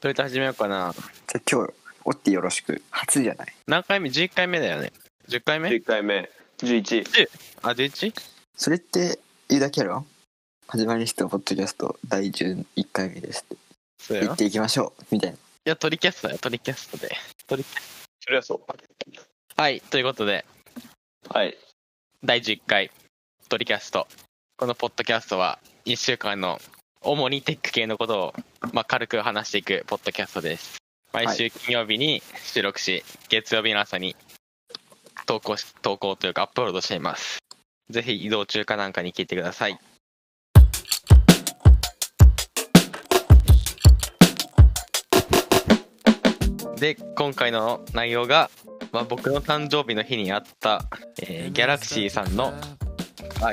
どれと始めようかな。じゃあ今日、おってよろしく。初じゃない？何回目 ?11 回目だよね。10回目？11回目11あ、11? それって言うだけやろ？始まりましたポッドキャスト第11回目ですってそうやろ言っていきましょうみたいないや、トリキャストだよ、トリキャストで。トリそりゃそうはい、ということで、はい第11回、トリキャスト。このポッドキャストは、1週間の主にテック系のことを、まあ、軽く話していくポッドキャストです。毎週金曜日に収録し、月曜日の朝に投稿し、投稿というかアップロードしています。ぜひ移動中かなんかに聞いてください。で、今回の内容が、まあ、僕の誕生日の日にあった、えーギャラクシーさんの、あ、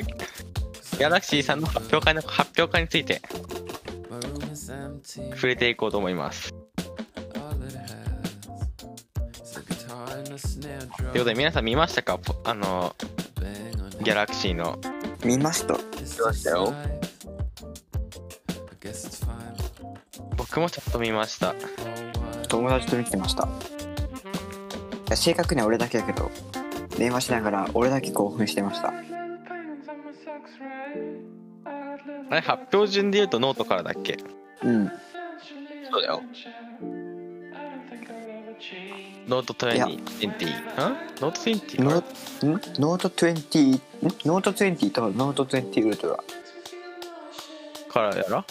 ギャラクシーさんの発表会の発表会について触れていこうと思います。ということで皆さん見ましたか？ポあの、ギャラクシーの。見ました見ましたよ。僕もちょっと見ました。友達と見てましたいや正確には俺だけだけど電話しながら俺だけ興奮してましたあれ、発表順で言うとノートからだっけ？うん。そうだよ。ノートいや。20。20? ん？ノート 20? ノん？ノート20ん？ノート20とノート20ウルトラからやろ？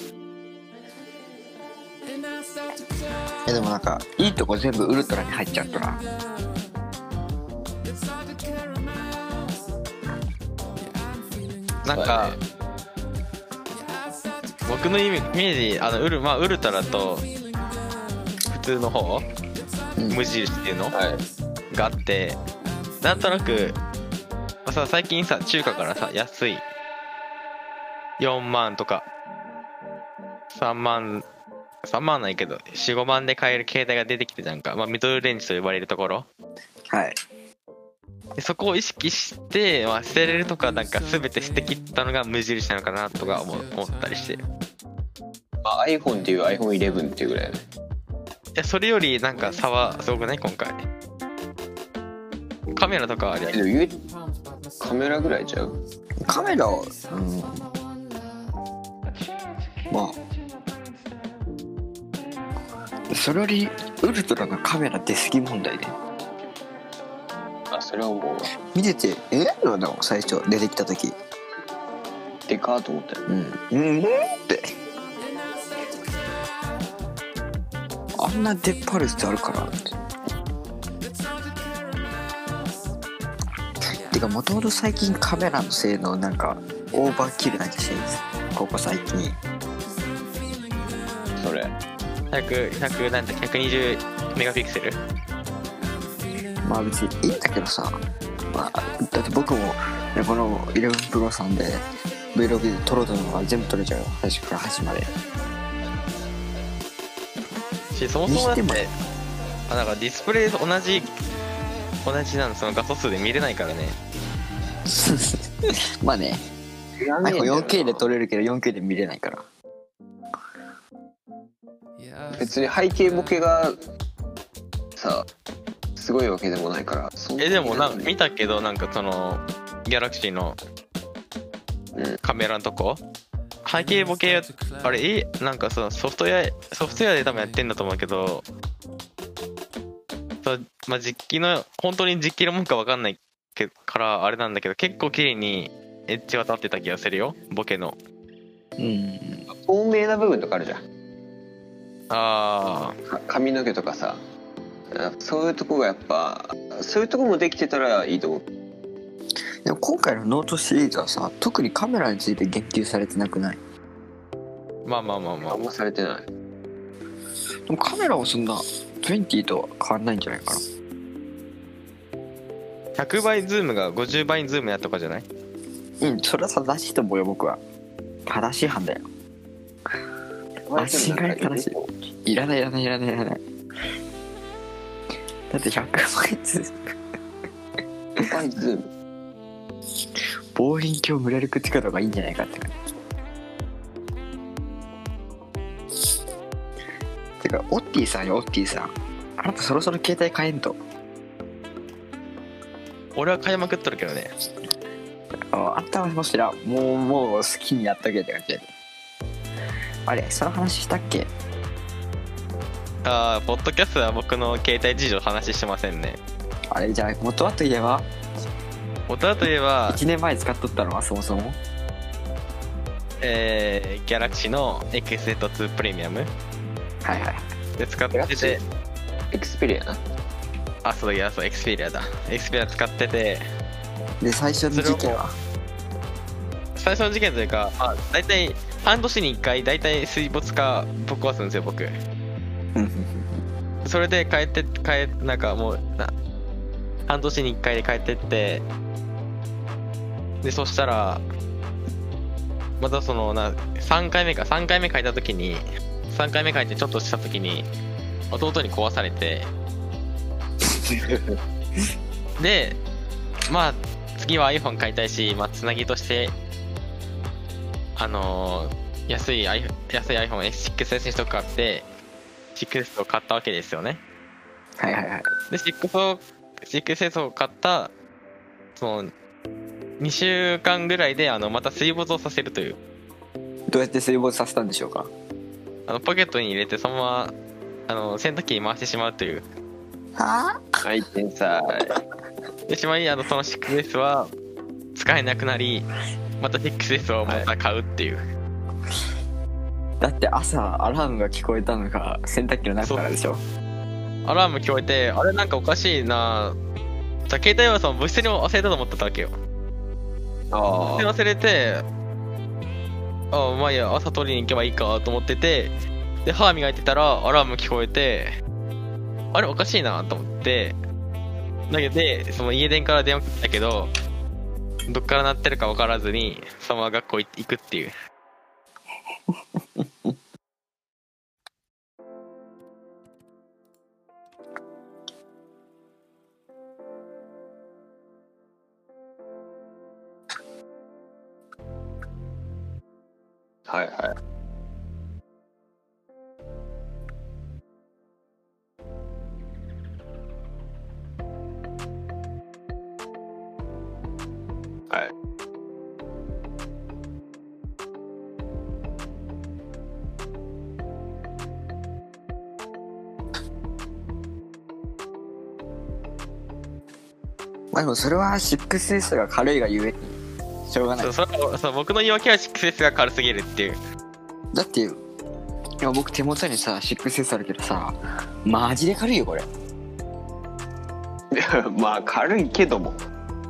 えでもなんかいいとこ全部ウルトラに入っちゃったな。なんか、僕のイメージ、あのウル,、まあ、ウルトラと普通の方、うん。無印っていうの？はい。があって、なんとなく、まあさ最近さ、中華からさ、安い。4万とか、3万、3万はないけど、4、5万で買える携帯が出てきてじゃんか、まあ、ミドルレンジと呼ばれるところ。はい。でそこを意識して、まあ、捨てれるとかなんか全て捨てきったのが無印なのかなとか思う思ったりして。いまあ iPhone っていう iPhone11 っていうぐらいね。やそれよりなんか差はすごくない？今回。カメラとかあれカメラぐらいちゃう？カメラをうん。まあそれよりウルトラのカメラ出過ぎ問題見ててえ？なんだろう最初出てきた時。でかーと思ったよ。うん。うんって。あんな出っ張る必要あるかなって。てかもともと最近カメラの性能なんかオーバーキルな気がしてるんです。ここ最近。それ。100 100なんだ120メガピクセル？まあ別にいいんだけどさ、まあ、だって僕もねこの11 Pro さんで Vlog で撮ろうと思うのが全部撮れちゃうよ。最初から端までしそもそもだっててあなんかディスプレイと同じ同じなのその画素数で見れないからね。まあね。iPhone4K で撮れるけど 4K で見れないから。別に背景ボケがさすごいわけでもないからえでもなんか見見たけどなんかそのギャラクシーのうん。カメラのとこ？背景ボケあれえなんかそのソフトウェアソフトウェアで多分やってんだと思うけどそうまあ実機の本当に実機のもんか分かんないけからあれなんだけど結構綺麗にエッジは立ってた気がするよボケの。うん。透明な部分とかあるじゃん。あか髪の毛とかさ。あそういうとこがやっぱそういうとこもできてたらいいと思う。でも今回のノートシリーズはさ特にカメラについて言及されてなくない？ーまあまあまあまあ。あんまされてない。でもカメラはそんな20とは変わんないんじゃないかな？100倍ズームが50倍ズームやとかじゃない？うんそれは正しいと思うよ僕は。正しい判断よ。間違い正しい。いらないいらないいらないいらないだって100倍ず倍ズーム望遠鏡無理やりくっつけた方がいいんじゃないかって。てかオッティさんよオッティさん。あなたそろそろ携帯変えんと。俺は買いまくっとるけどね。ああんたはもしらもうもう好きにやっとけって感じで。あれその話したっけ？ああポッドキャストは僕の携帯事情話してませんね。あれじゃあ元はといえば？元はといえば1年前使っとったのはそもそも？えー、ギャラクシーの XZ2 プレミアムはいはい。で使ってて。エクスペリアなあそういやそうエクスペリアだ。エクスペリア使ってて。で最初の事件は？最初の事件というか、まあ、大体半年に1回大体水没かぶっ壊すんですよ僕それで帰って帰えなんかもうな半年に1回で帰ってってでそしたらまたそのな3回目か3回目書いた時に3回目書いてちょっとした時に弟に壊されて でまあ次は iPhone 買いたいし、まあ、つなぎとしてあのー安い安い iPhone6S にしとくかって 6S を買ったわけですよねはいはいはいで、6を、6S を買った、その、2週間ぐらいで、あの、また水没をさせるという。どうやって水没させたんでしょうか？あの、ポケットに入れて、そのまま、あの、洗濯機に回してしまうという。ははい天才でしまい、あの、その 6S は、使えなくなり、また 6S をまた買うっていう。だって朝アラームが聞こえたのが洗濯機の中からでしょアラーム聞こえて、あれなんかおかしいなじゃあ携帯はその物質に忘れたと思ってたわけよ。あで忘れて、あまあいいや、朝取りに行けばいいかと思ってて、で、歯磨いてたらアラーム聞こえて、あれおかしいなと思って、だけどで、その家電から電話来たけど、どっから鳴ってるか分からずに、そのまま学校行くっていう。はいはい。はい。まあでもそれは 6S が軽いがゆえに。しょうがない。そう、そそう僕の言い訳は 6S が軽すぎるっていう。だって今僕手元にさ 6S あるけどさマジで軽いよこれ。まあ軽いけども。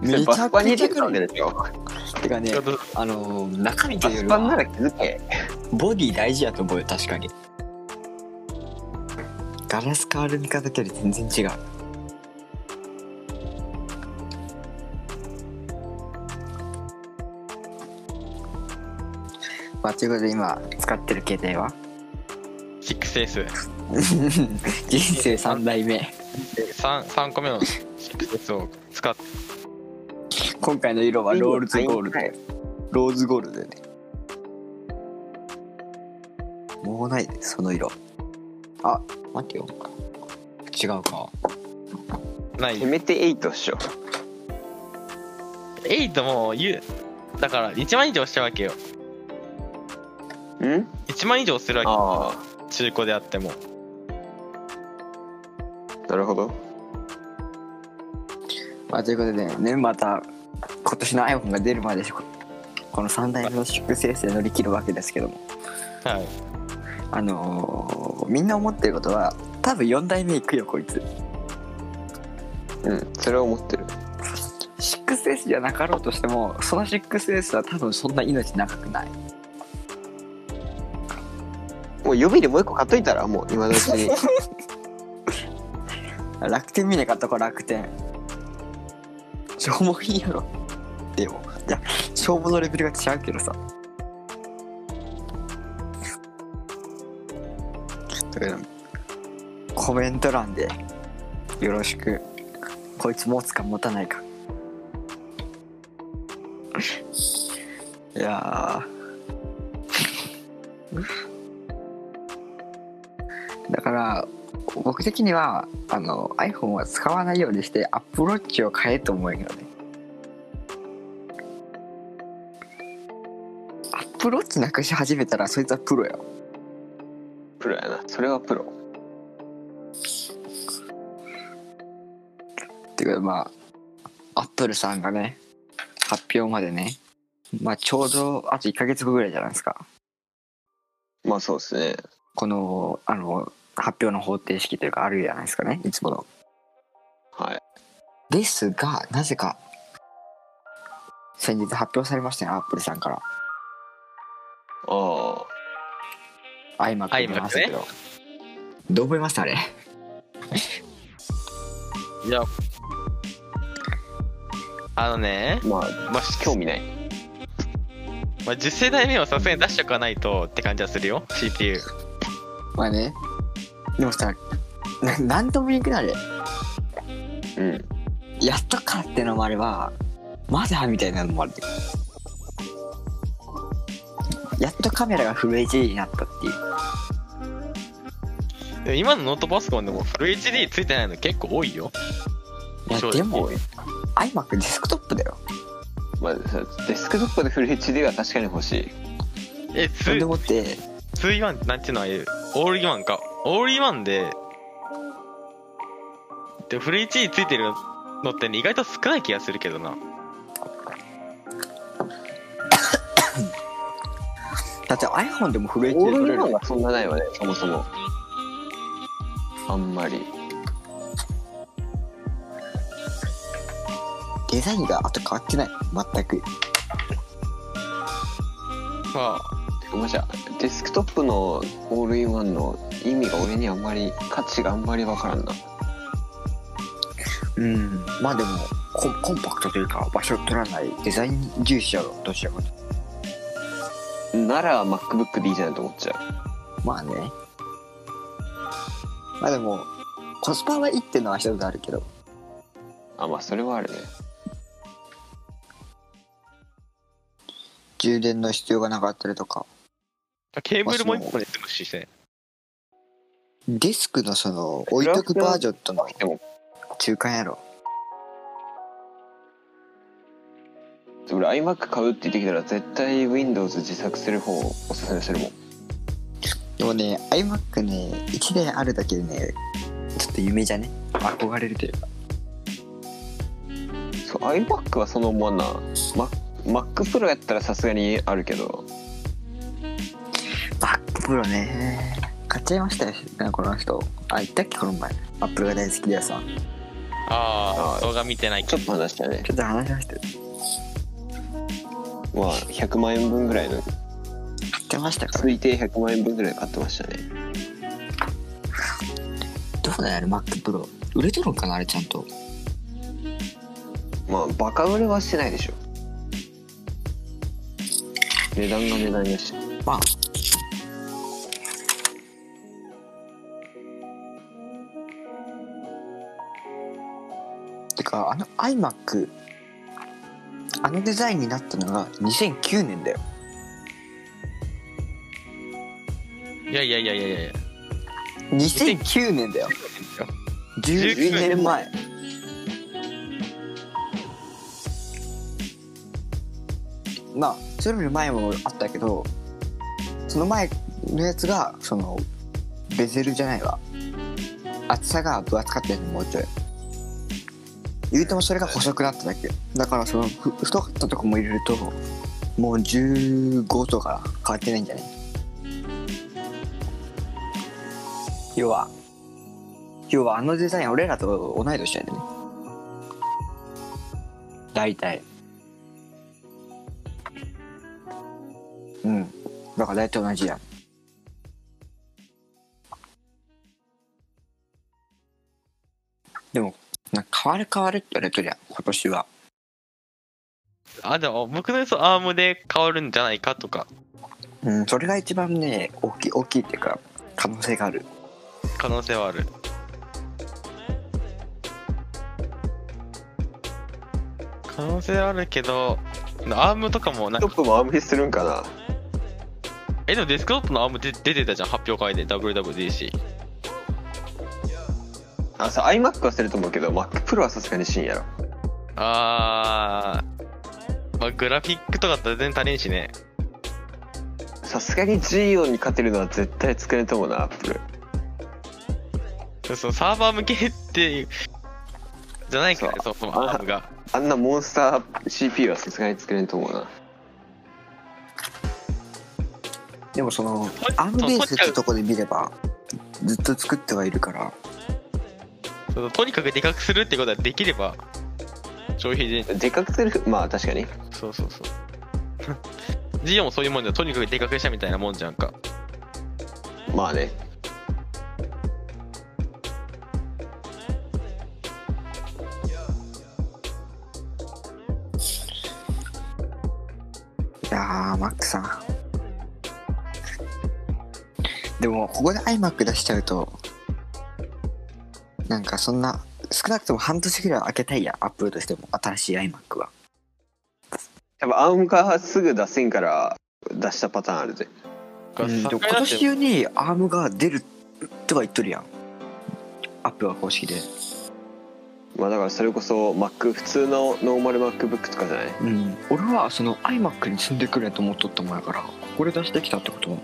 めちゃくちゃ軽い。けでしょてかねあのー中身とバいうよりはスパンなら気づけ。ボディ大事やと思うよ確かに。ガラス変わる見方より全然違うまあということで今使ってる携帯は？6S。人生3代目。3, 3個目の 6S を使って、今回の色はロールズゴールド。はいローズゴールドでね。もうないでその色。あ待ってよ。違うか。ない。せ。めて8っしょ。8も言う、だから1万以上したわけよ。ん？1万以上するわけ。あ中古であっても。あなるほど。まあということでねまた今年の iPhone が出るまでここの3代目の 6S で乗り切るわけですけども。はい。あのーみんな思ってることは多分4代目いくよこいつ。うんそれは思ってる。6S じゃなかろうとしてもその 6S は多分そんな命長くないもう予備でもう一個買っといたらもう今のうちに。楽天見ね買ったこ楽天。消耗品やろ。でもいや消耗のレベルが違うけどさ。だからコメント欄でよろしく。こいつ持つか持たないか。いやー。だから僕的にはあの iPhone は使わないようにして Apple Watch を買えと思うんよね。Apple Watch なくし始めたらそいつはプロよ。プロやな。それはプロ。っていうかまあ Apple さんがね発表までねまあちょうどあと1ヶ月後ぐらいじゃないですか。まあそうですね。このあの発表の方程式というかあるじゃないですかね。いつもの。はい。ですがなぜか先日発表されましたねアップルさんから。あ iMac 出ましたけど、どう思いましたあれ？いや。あのね。あまあまあ興味ない。まあ、10世代目をさすがに出しておかないとって感じはするよ。CPU まあねでもさななんとも言えんくなるうん。やっとかってのもあればまだみたいなのもあるやっとカメラがフル HD になったっていう。でも今のノートパソコンでもフル HD ついてないの結構多いよ。いや正直。でも iMac デスクトップだよ。まあさデスクトップでフル HD は確かに欲しい。えそんで2もってイワンなんていうの？はオールインワンかオールインワンででフル HD ついてるのってね意外と少ない気がするけどな。だって iPhone でもフル HD オールれるンワンがそんなないわねそもそも。あんまり。デザインがあと変わってない。全く。まあ。てかまあじゃあデスクトップのオールインワンの意味が俺にあんまり価値があんまりわからんな。うん。まあでもコンコンパクトというか場所を取らないデザイン重視やろどちらかとなら MacBook でいいじゃないと思っちゃまあね。まあでもコスパはいいっていうのは一つあるけど。うあまあそれはあるね。充電の必要がなかったりとかケーブルも1個で済むしねデスクのその置いとくバージョンとのでも中間やろ。俺 iMac 買うって言ってきたら絶対 Windows 自作する方をおすすめするもん。でもね iMac ね1台あるだけでねちょっと夢じゃね？憧れるというか。そう iMac はそのままな。Mac Pro やったらさすがにあるけど MacPro ね。買っちゃいましたよこの人。あ言ったっけこの前。Apple が大好きでやさ。んあーああ動画見てないけど。ちょっと話したね。ちょっと話しましたよまあ100万円分ぐらいの。買ってましたか？ら推定100万円分ぐらい買ってましたね。どうだよあれ？MacPro 売れとるんかなあれちゃんと？まあバカ売れはしてないでしょ。値段が値段やし。まあてかあの iMac あのデザインになったのが2009年だよ。いやいやいやいやいや。いや2009年だよ。19 10年。前。まあそれより前もあったけどその前のやつがそのベゼルじゃないわ。厚さが分厚かったやつもうちょい言うてもそれが細くなっただけ。だからそのふ太かったとこも入れるともう15とか変わってないんじゃない？要は要はあのデザイン俺らと同い年やでね。大体。うん。だから大体同じやん。でもなんか変わる変わるって言われとりゃ今年は。あでも僕の予想 ARM で変わるんじゃないかとか。うんそれが一番ね大きい大きいっていうか可能性がある。可能性はある。可能性はあるけど ARM とかもなんか。トップも ARM にするんかな。えでもデスクトップの ARM で出てたじゃん発表会で WWDC あさ iMac はすると思うけど MacPro はさすがにしんやろあー、まあ、グラフィックとかって全然足りんしね。さすがに G 音に勝てるのは絶対作れんと思うな Apple そのサーバー向けっていう、じゃないからね、そそうもそもアームが。あんなモンスター CPU はさすがに作れんと思うな。でもそのとアームベースってとこで見ればずっと作ってはいるからとにかくでかくするってことはできれば、消費で、でかくするまあ確かに。そうそうそう。ジオもそういうもんじゃんとにかくでかくしたみたいなもんじゃんか。まあね。いやーマックさん。でもここで iMac 出しちゃうとなんかそんな少なくとも半年ぐらいは開けたいやアップルとしても新しい iMac は。多分 ARM がすぐ出せんから出したパターンあるぜ。うん。でも今年中に ARM が出るとか言っとるやん。アップルは公式で。まあだからそれこそ Mac 普通のノーマル MacBook とかじゃない？うん。俺はその iMac に積んでくれと思っとったもんやからここで出してきたってことは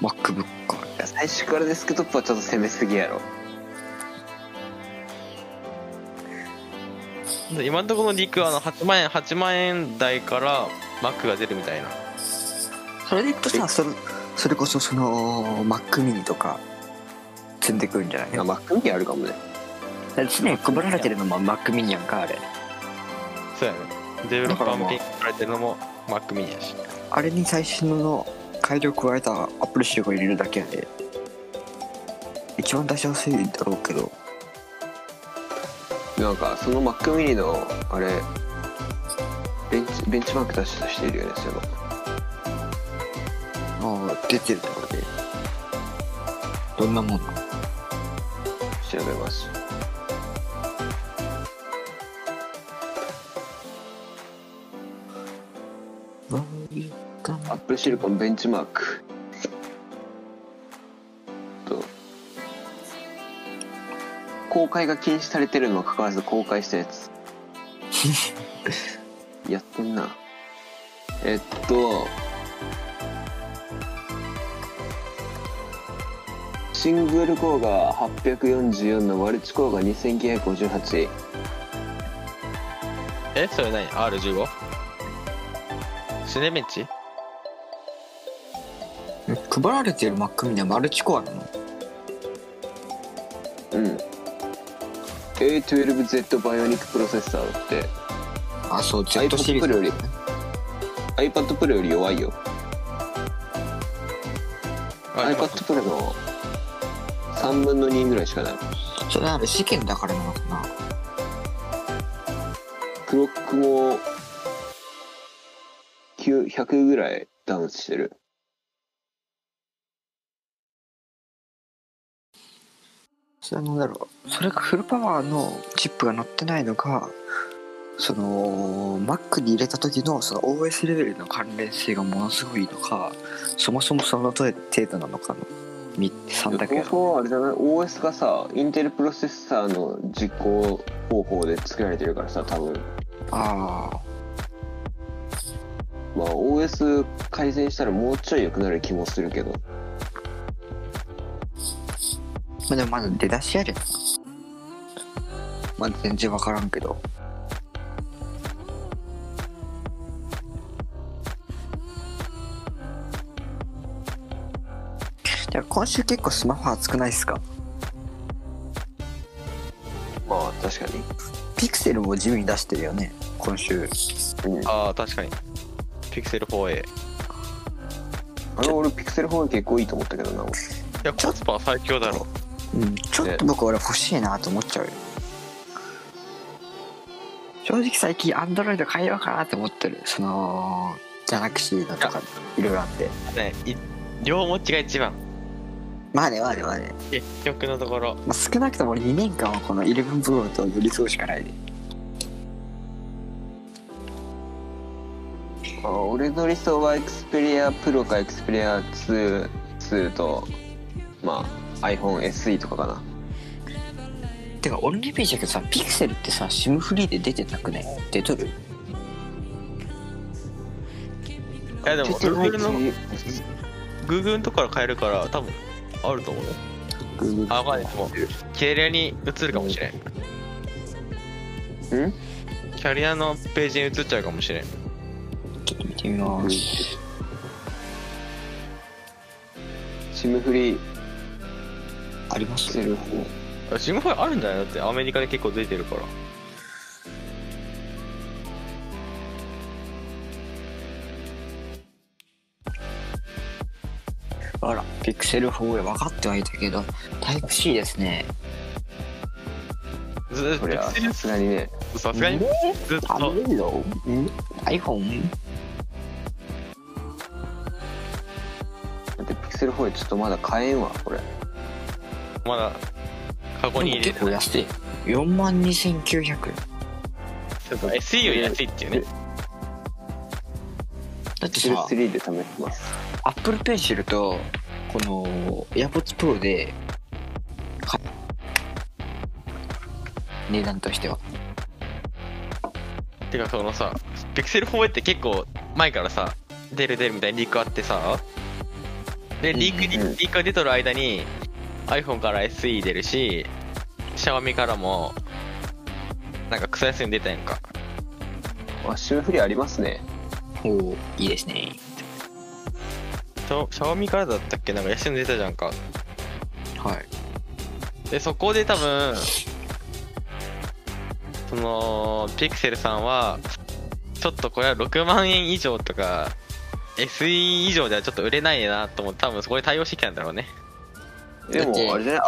MacBook か。いや最初からデスクトップはちょっと攻めすぎやろ今のところのリークはあの8万円、8万円台から Mac が出るみたいな。それでいくとさそれそれこそその Mac mini とか積んでくるんじゃない？いや Mac mini あるかもね常に配られてるのも Mac mini やんかあれそうやね。デベロッパー向けに作られてるのも Mac mini やし。あれに最新の改良加えた Apple 仕様を入れるだけやで一番出しやすいだろうけどなんかその Mac mini のあれベンチベンチマーク出した人いるよねそういえばああ出てるところで。どんなもん調べます。アップルシリコンベンチマーク公開が禁止されてるのはかかわらず公開したやつ。やってんな。えっとシングルコアが844のマルチコアが2958えそれ何 ?R15? Cinebench？配られてる Mac mini はマルチコアなの？うん A12Z Bionic プロセッサーだって。あそう Z シリー iPad ズ Pro より。iPad Pro より弱いよ。iPad Pro の3分の2ぐらいしかない。それあれ試験だからなのかな。クロックも9 100ぐらいダウンしてるそれはなんだろう。それがフルパワーのチップが載ってないのかその Mac に入れた時のその OS レベルの関連性がものすごいのかそもそもその程度なのかの3だけ。そもそもあれじゃない？OS がさインテルプロセッサーの実行方法で作られてるからさ多分。ああまあ OS 改善したらもうちょい良くなる気もするけどまあでもまだ出だしやでなまだ全然分からんけど。じゃあ今週結構スマホ熱くないっすか？まあ確かに。ピクセルも地味に出してるよね今週。うん。ああ確かに。ピクセル 4A いあの俺ピクセル4結構いいと思ったけどなやコスパは最強だろうんちょっと僕俺欲しいなと思っちゃうよ。正直最近アンドロイド変えようかなって思ってる。そのギャラクシーだとかいろいろあって。ねい両持ちが一番。まあねまあねまあね、結局のところ。まあ、少なくとも俺2年間はこの11プロと寄り添うしかないであ俺の理想はエクスペリアプロかエクスペリア2 2とまあ iPhone SE とかかな。てか俺のイメージだけどさピクセルってさ SIM フリーで出てなくね出とる？いやでも出てない Google の Google のとこから変えるから多分あると思うよ。Google あわかんない。でもキャリアに移るかもしれん。うん？キャリアのページに移っちゃうかもしれん。ちょっと見てみます、シムフリーありますセルフあシムファイあるんじゃないだってアメリカで結構出てるから。あらピクセル4分かってはいたけどタイプ C ですね。ずこれはさすがにね。さすがにずっあとれよ iPhone? だってピクセル4ちょっとまだ買えんわこれまだカゴに入れ結構安い4万2900円ちょっと SE より安いっていうねだってさ3で試してますアップルペンシルとこの AirPods Pro で値段としてはてかそのさピクセル4って結構前からさ出る出るみたいにリークあってさでリークに、リークが出とる間に iPhone から SE 出るしシャワミからもなんか草安いの出たやんか。あシムフリーありますね。おおいいですね。シャシャワミからだったっけ？なんか安いの出たじゃんか。はい。でそこで多分そのピクセルさんはちょっとこれは6万円以上とか SE 以上ではちょっと売れないなと思って多分そこで対応してきたんだろうねでもあれじゃない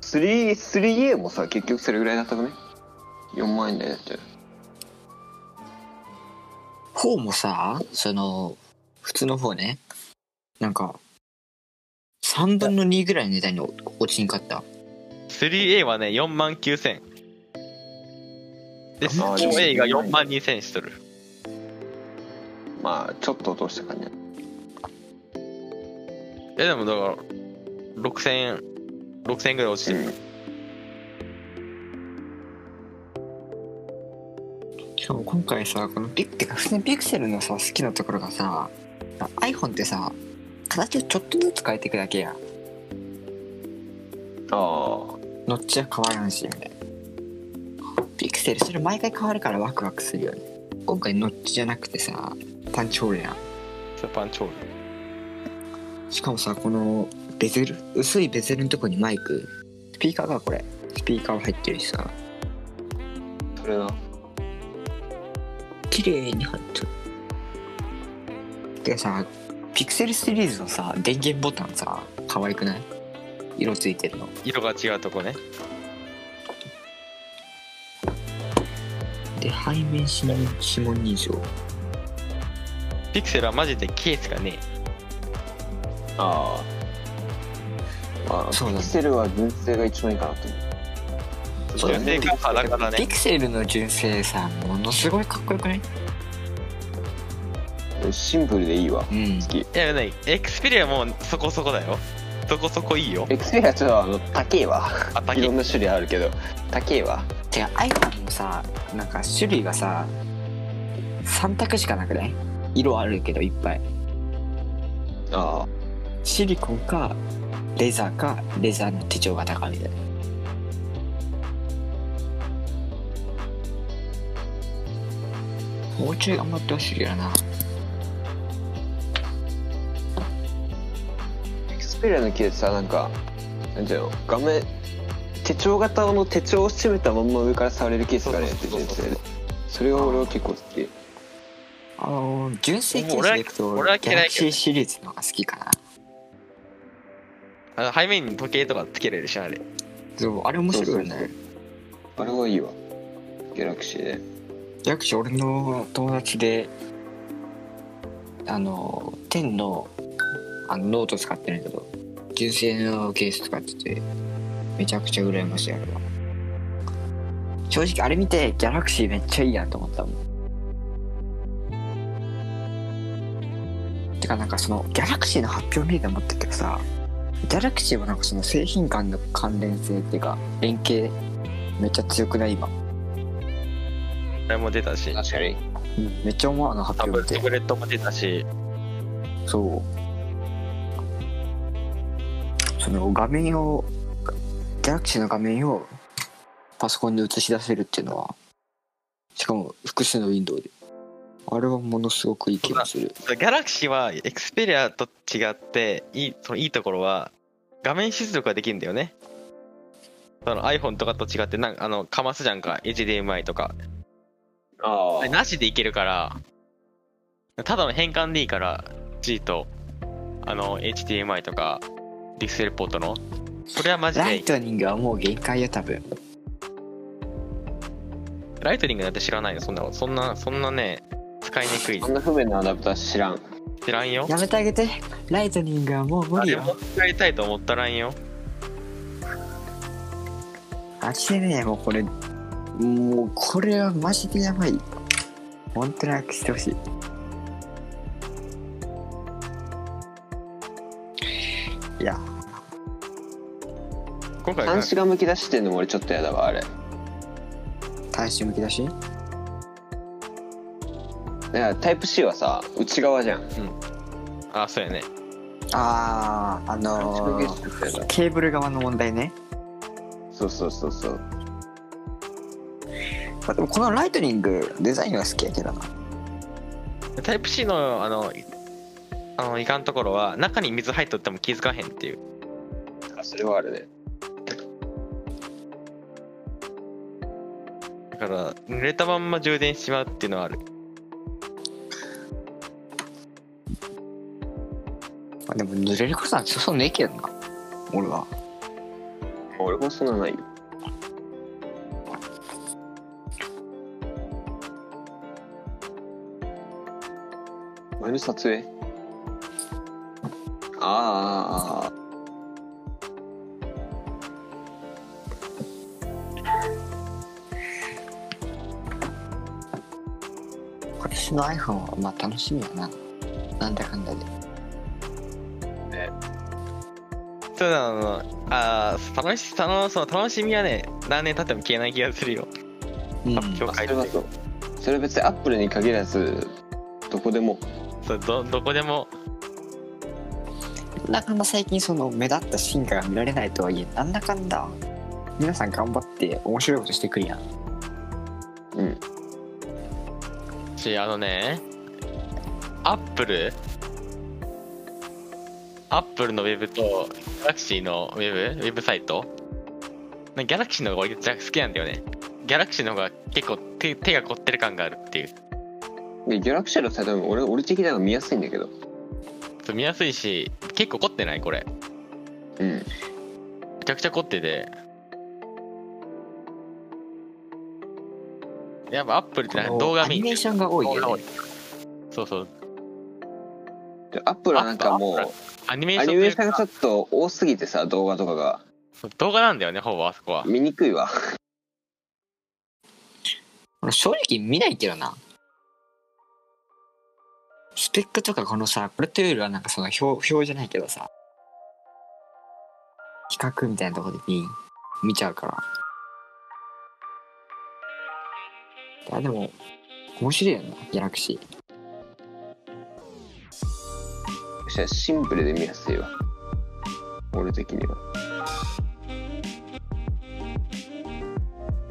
3- 3A もさ結局それぐらいだったくね？4万円台だったよ4もさその普通の方ね。なんか3分の2ぐらいの値段に落ちんかった。3A はね4万9000であー 4A が4万2000しとる。まあちょっと落とした感じえでもだから6000円6000円ぐらい落ちてる、しかも今回さこのピクてか普通にピクセルのさ好きなところがさ iPhone ってさ形をちょっとずつ変えていくだけやん。ああ。ノッチは変わらんしみたいな。ピクセルそれ毎回変わるからワクワクするよね。今回ノッチじゃなくてさパンチホールやん。パーチョール。しかもさこのベゼル？薄いベゼルのとこにマイク？スピーカーがこれ。スピーカー入ってるしさ。それな。綺麗に入ってる。でさピクセルシリーズのさ電源ボタンさ可愛くない？色ついてるの。色が違うとこね。で背面指紋指紋認証。ピクセルはマジでケースがねああまあそうだ。ねピクセルは純正が一番いいかなと思う。そうだね。純正がだからね。ピクセルの純正さものすごいかっこよくない？シンプルでいいわ。うん。好き。いやねエクスペリアもそこそこだよ。そこそこいいよ。エクスペリアちょっとあの高えわ。あい。ろんな種類あるけど。高えわ。てか iPhone もさなんか種類がさ3択しかなくない？色あるけどいっぱい。ああシリコンかレザーかレザーの手帳型かみたいな。もうちょい頑張ってほしいけどな。エクスペリアのケースさなんかなんていうの？画面手帳型の手帳を閉めたまんま上から触れるケースがあるやつでそれが俺は結構好き。あのー純正ケースでいくと俺はラクシーシリーズの方が好きかなあの背面に時計とかつけれるしあれ。そうあれ面白いよね。そうそうあれはいいわ。ギャラクシー。でギャラクシー俺の友達であの10のあのノート使ってるんだけど純正のケース使っててめちゃくちゃ羨ましいあれは。正直あれ見てギャラクシーめっちゃいいやんと思ったもん。てかなんかそのギャラクシーの発表見てて思ったけどさギャラクシーはなんかその製品間の関連性っていうか連携めっちゃ強くない？今、これも出たし。確かに。うん、めっちゃ思わな発タブ表見て。タブレットも出たし。そう。その画面をギャラクシーの画面をパソコンで映し出せるっていうのはしかも複数のウィンドウで。あれはものすごくいい気がする。ギャラクシーはエクスペリアと違っていいそのいいところは画面出力ができるんだよね。その iPhone とかと違ってなんあのかますじゃんか。HDMI とか。ああれなしでいけるからただの変換でいいから G とあの HDMI とかディスプレイポートの。それはマジでライトニングはもう限界よ多分。ライトニングなんて知らないよそんなそんなそんなね使いにくい。そんな不便なアダプター知らん知らんよ。やめてあげて。ライトニングはもう無理よ。あれも使いたいと思ったらんよ。あっちでねもうこれ。もうこれはマジでやばい。本当になくしてほしい。いや。今回端子がむき出してんのも俺ちょっとやだわあれ。端子むき出し？だからタイプ C はさ内側じゃん。あそうやね。あああのー、ケーブル側の問題ね。そうそうそうそう。まあでもこのライトニングデザインは好きやけどな。タイプ C のあのいあのいかんところは中に水入っとっても気づかへんっていう。あそれはあるね。だから濡れたまんま充電しちまうっていうのはあるでも濡れることなんてそうねえけどな。俺は。俺もそんなないよ。何撮影？ああ今年の iPhone はまあ楽しみやな。なんだかんだでそうだあのあー楽しそのその楽しみはね何年経っても消えない気がするよ。うん。今日それはそう。それ別にアップルに限らずどこでも。そうどどこでも。なかなか最近その目立った進化が見られないとはいえなんだかんだ皆さん頑張って面白いことしてくるやん。うん。しあのねアップル？アップルのウェブとギャラクシーのウェブ？ウェブサイト？ギャラクシーの方が俺じゃ好きなんだよね。ギャラクシーの方が結構手手が凝ってる感があるっていう。でギャラクシーのサイトも俺俺的には見やすいんだけど。そう見やすいし結構凝ってない？これ。うん。めちゃくちゃ凝ってて。やっぱアップルってなんか動画見アニメーションが多いよね。そうそう。でアップルはなんかもうアニメーアションというか。ニメーションがちょっと多すぎてさ動画とかが動画なんだよねほぼあそこは。見にくいわ。俺正直見ないけどな。スペックとかこのさこれというよりはなんかその表表じゃないけどさ。比較みたいなところで見見ちゃうから。いやでも面白いよなギャラクシーシンプルで見やすいわ。俺的には。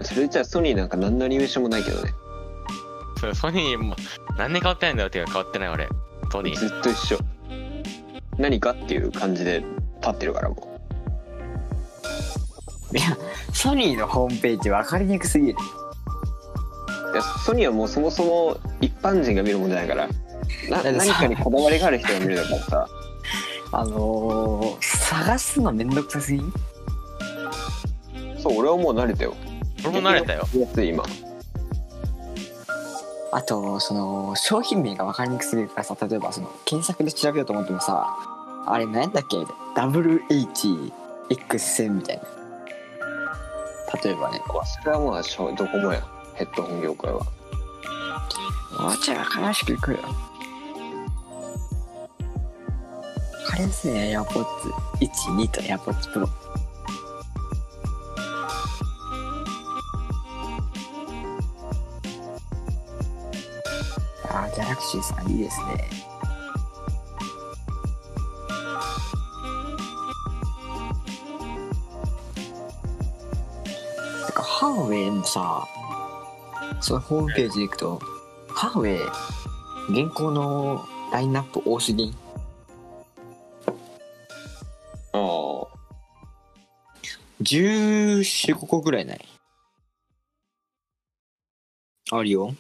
それじゃあソニーなんか何のアニメーションもないけどね。そうソニーも何年変わってないんだよっていうか変わってない俺。ソニー。ずっと一緒。何かっていう感じで立ってるからもいやソニーのホームページ分かりにくすぎる。ういやソニーはもうそもそも一般人が見るもんじゃないからな何かにこだわりがある人が見るだか。らさあのー、探すのめんどくさすぎ？んそう俺はもう慣れたよ。俺も慣れたよ。今。あとその商品名が分かりにくすぎるからさ例えばその検索で調べようと思ってもさあれ何やったっけ WHX1000 みたいな。例えばね。それはまあしょどこもや。ヘッドホン業界は。もうちょい悲しくいくよあれですね、AirPods12 と AirPods Pro。ああ、ギャラクシーさんいいですね。なんかハーウェイもさ、そのホームページ行くと、ハーウェイ、現行のラインナップ多すぎん？14、5個ぐらいない？あるよ。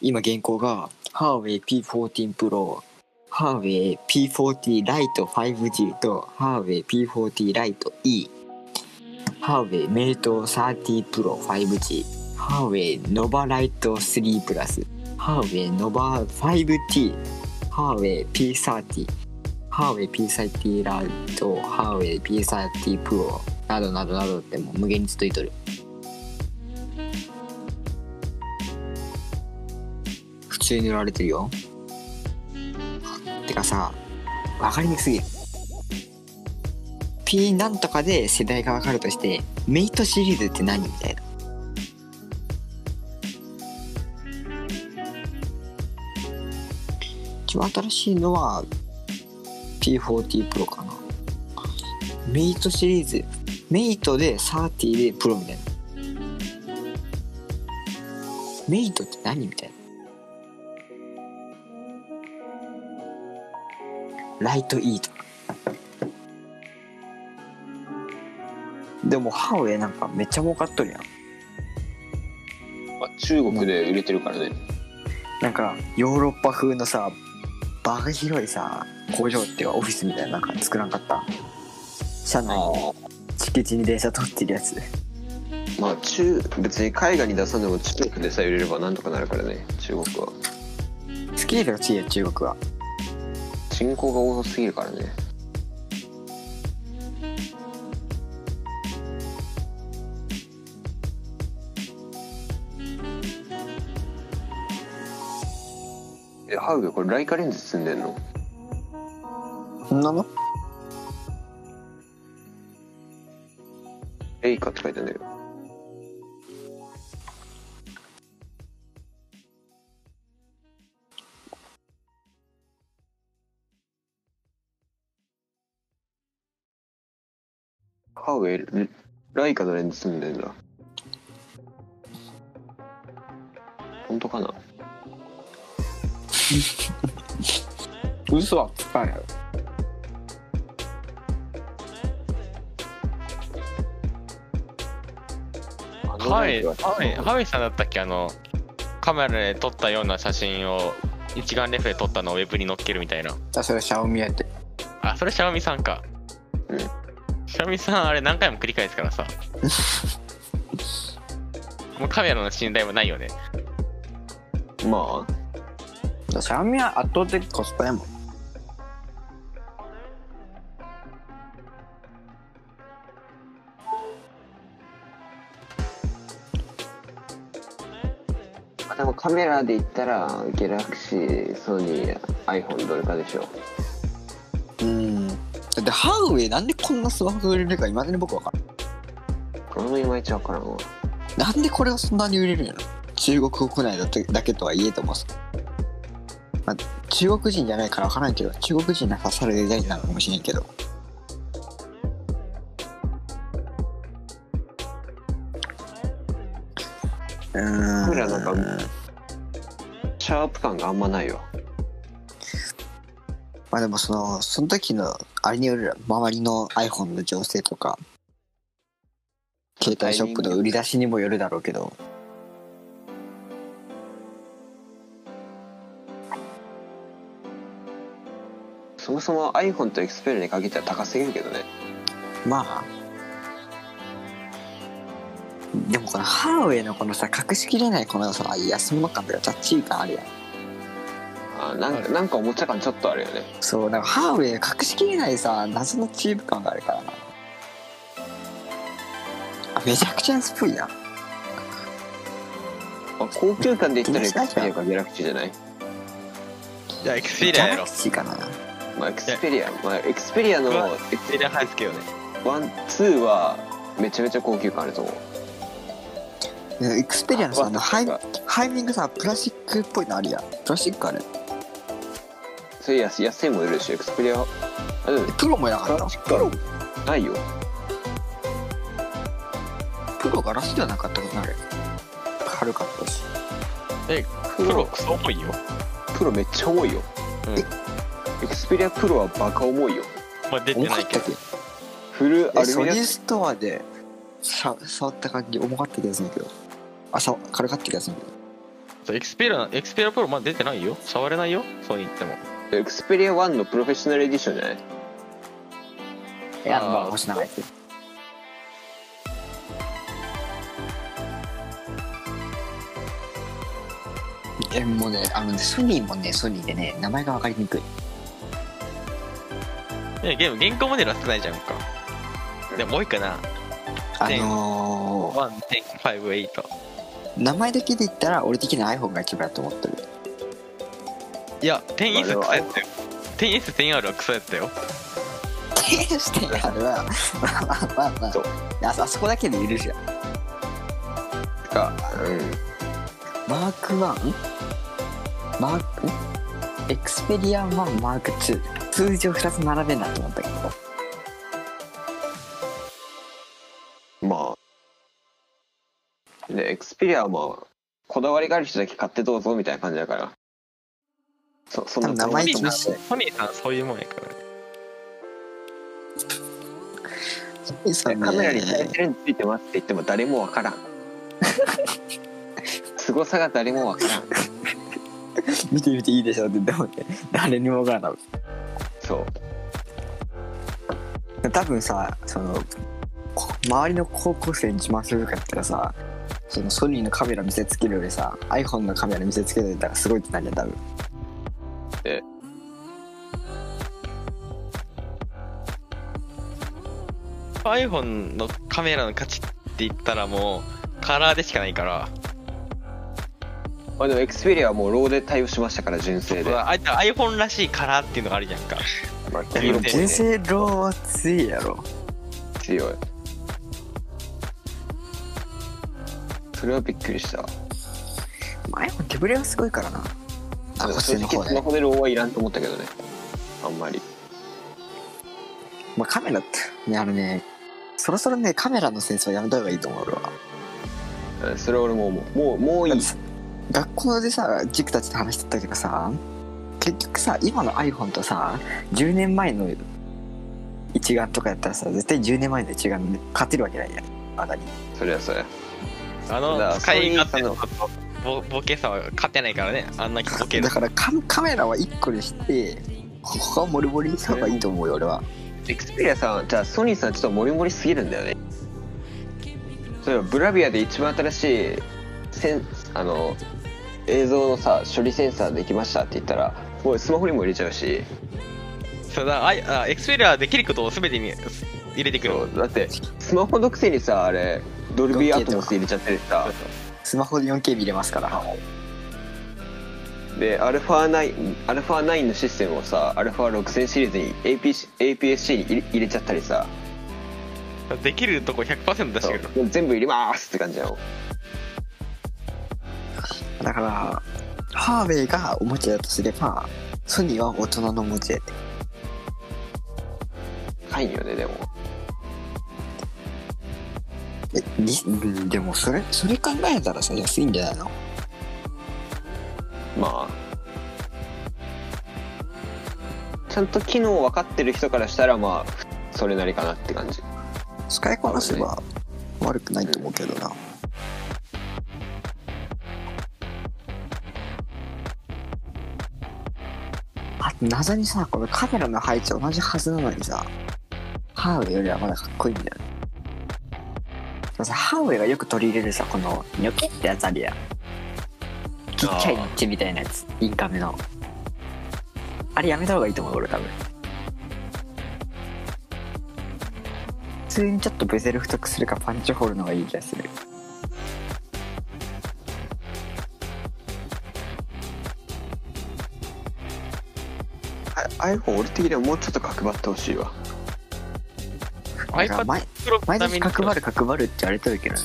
今現行が、ハーウェイ P14 Pro、ハーウェイ P40 Lite 5G と、ハーウェイ P40 Lite E、ハーウェイメイト30 Pro 5G、ハーウェイ Nova Lite 3 Plus、ハーウェイ Nova 5T、ハーウェイ P30、ハーウェイ P30 Lite、ハーウェイ P30 Pro などなどなどってもう無限に続いとる。普通に売られてるよ。てかさ、わかりにくすぎる。P なんとかで世代がわかるとして、メイトシリーズって何みたいな。一番新しいのは P40 Pro かな。メイトシリーズ、メイトで30でプロみたいな。メイトって何みたいな。ライト E とか。でもハーウェイなんかめっちゃ儲かっとるやん。まあ中国で売れてるからねなんかヨーロッパ風のさ、バカ広いさ、工場っていうかオフィスみたいななんか作らんかった？社内に敷地に電車通ってるやつ。まあ中別に海外に出さんでも中国でさえ売れればなんとかなるからね中国はスケールが違うよ中国は。人口が多すぎるからねえハウゲこれライカレンズ積んでんの？そんなのレイカって書いてあるんだけど。ハウェイライカのレンズ積んでんだ。本当かな？嘘はつかんやろ。はい、はい、ハイさんだったっけ？あの、カメラで撮ったような写真を一眼レフで撮ったのをウェブに載っけるみたいな。あ、それシャオミやって。あ、それシャオミさんか。うんシャオミさんあれ何回も繰り返すからさ。もうカメラの信頼もないよね。まあシャオミは圧倒的コスパやもん。カメラで言ったらギャラクシーソニー iPhone どれかでしょううん。だってハウェイなんでこんなスマホが売れるか未だに僕わからん。これもいまいちわからんわなんでこれがそんなに売れるんやろ中国国内だけだけとは言えと思うさ。まあ、中国人じゃないからわからんけど、中国人に刺さるデザインなのかもしれんけど。うーん。カメラなんかシャープ感があんまないわ。まあでもその、その時の、あれによる周りの iPhone の情勢とか、携帯ショップの売り出しにもよるだろうけど、そもそも iPhone と Xperia に限っては高すぎるけどね。まあ、でもこのハーウェイのこのさ、隠しきれないこのさ、安物感とかチャッチー感あるやん。あなんかなんかおもちゃ感ちょっとあるよねそう、なんかハーウェイ隠しきれないさ、謎のチープ感があるからな。あめちゃくちゃ安っぽいやん。あ高級感で言ったら Xperia かギャラクシーじゃない？じゃあ、エクスペギャラリアやろ。クシーかな。まあ Xperia まあ Xperia のエクスペリア派ですけどね。ワンツーはめちゃめちゃ高級感あると思うエクスペリアのさあのハイあハイミングさプラスチックっぽいのあるや。んプラスチックある。それ安安いもんいるでしょエクスペリア。あでもプロもなかった？プロないよ。プロガラスではなかったことなる軽かったし。プロクソ重いよ。プロめっちゃ重いよ、うん。エクスペリアプロはバカ重いよ。まあ出てないけど。重かったっ。け？フルアえソニルミニアーストアでさ触った感じ重かった気がするけどあさ軽かった気がするエクスペリア、エクスペリアプロまだ出てないよ。触れないよ。そう言っても。エクスペリア1のプロフェッショナルエディションじゃない？えあのあーまあ星長いえもうねあのねソニーもねソニーでね名前が分かりにくいいや、ゲーム、現行モデルは少ないじゃんか。でも多いかな。あの1、10、5、8。ー、名前だけで言ったら俺的には iPhone が一番だと思ってる。いや、10S クソやったよ。10S、10R はクソやったよ。テストやるわまあまあまあまあそう。あそあそこだけで許るじゃん。か。うん。マーク1マーク？エクスペリア1マーク2通常2つ並べんなと思ったけどでエクスペリアはまあこだわりがある人だけ買ってどうぞみたいな感じだから。そそんな名前ソニーさん、として。ソニーさんそういうもんやから。ね。カカメラにタイトルについてますって言っても誰もわからん。凄さが誰もわからん。見てみていいでしょって言ってもね誰にも分からん。そう。多分さそのこ周りの高校生に自慢するかやったらさそのソニーのカメラ見せつけるよりさ iPhone のカメラ見せつけるたらすごいってなるやん多分。iPhone のカメラの価値って言ったらもう、カラーでしかないから。まあでもエクスペリアはもう RAW で対応しましたから純正で、あ iPhone らしいカラーっていうのがあるじゃんか。純正 RAW は強いやろ。強いれはびっくりした。iPhone 手ぶれがすごいからな。あこっち正直スマホで RAW はいらんと思ったけどね。あんまり。まあ、カメラってねあのねそろそろねカメラのセンスはやめた方がいいと思う俺はうんそれは俺も思う。もうもういい。学校でさ塾たちと話してたけどさ結局さ今の iPhone とさ10年前の一眼とかやったらさ絶対10年前の一眼で勝てるわけないやん。まだに。それはそれあの、使い勝手のボボケさは勝てないからね。あんなボケるだ。からカカメラは1個にして他はモリモリにした方がいいと思うよ俺はエクスペリアさんじゃあソニーさんちょっとモリモリすぎるんだよね例えばブラビアで一番新しいセンあの映像のさ処理センサーできましたって言ったらもうスマホにも入れちゃうしそうだ、あいあエクスペリアはできることを全てに入れてくる。だってスマホのくせにさあれドルビーアトモス入れちゃってるしさスマホで 4K 見れますから。でアルファ9アルファ9のシステムをさアルファ6000シリーズに AP APS-C に入れ入れちゃったりさ。できるとこ100%出してくる。全部入れますって感じなの。だからハーウェイがおもちゃだとすればソニーは大人のおもちゃやで。高いんよねでもえリうんでもそれそれ考えたらさ安いんじゃないの？まあ。ちゃんと機能分かってる人からしたらまあそれなりかなって感じ。使いこなせば悪くないと思うけどな。あ謎にさこのカメラの配置同じはずなのにさハーウェイよりはまだかっこいいんだよねさハーウェイがよく取り入れるさこのニョキってやつあるやん。ちっちゃいニッチみたいなやつ。インカメの。あれやめた方がいいと思う俺多分。普通にちょっとベゼル太くするかパンチホールの方がいい気がする。あ iPhone 俺的にはもうちょっと角張ってほしいわ。iPad 毎年角張る角張るって言われてるけどね。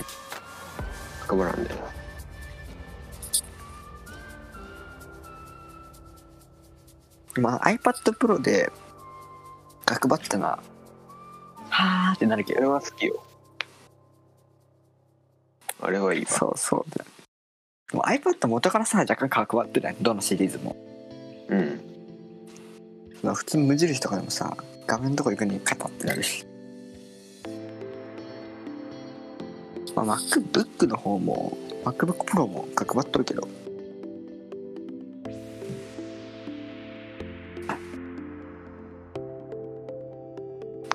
角かぶらんだよなまあ iPad Pro で角張ったな。はーってなるけあれどは好きよ。あれはいいわ。そうそうだ。でも iPad 元からさ若干角張ってない？どのシリーズも。うん。まあ普通無印とかでもさ画面のとこ行くのにカタってなるし、まあ、MacBook の方も MacBook Pro も角張っとるけど。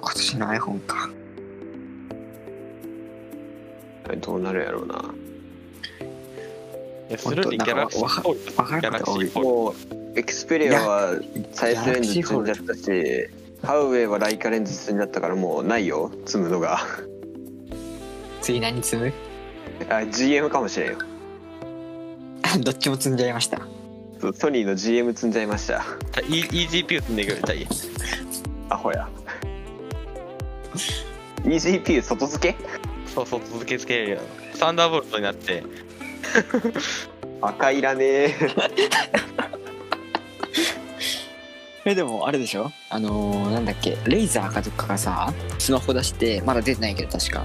今年の iPhone か。どうなるやろうな。やするにギャラクシーフォールわからギャラクシーフォールもうエクスペリアはサイズレンズ積んじゃったしハウェイはライカレンズ積んじゃったからもうないよ積むのが次何積む？あ GM かもしれんよ。どっちも積んじゃいました。そうソニーの GM 積んじゃいました。イー EGP 積んでくれたい。アホや。eGPU 外付け？そうそう外付けつけれるよ。サンダーボルトになって。赤いらねえ。えでもあれでしょ？あのー、なんだっけ？レイザーかどっかがさスマホ出してまだ出てないけど確か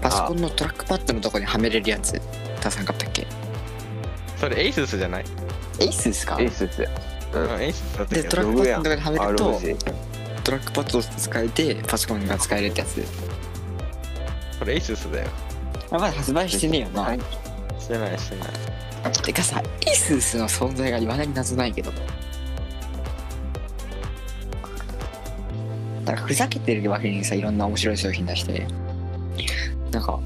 パソコンのトラックパッドのとこにはめれるやつ。出さんかったっけ？それエイススじゃない？エースですか。エイスス。だったけどでトラックパッドのとこにはめるとトラックパッドとして使えてパソコンが使えるってやつ。これエイススだよ。あまだ発売してねえよな、はい。してないしてない。てかさエーススの存在がいまだに謎ないけど。だからふざけてるわけにさいろんな面白い商品出してなんか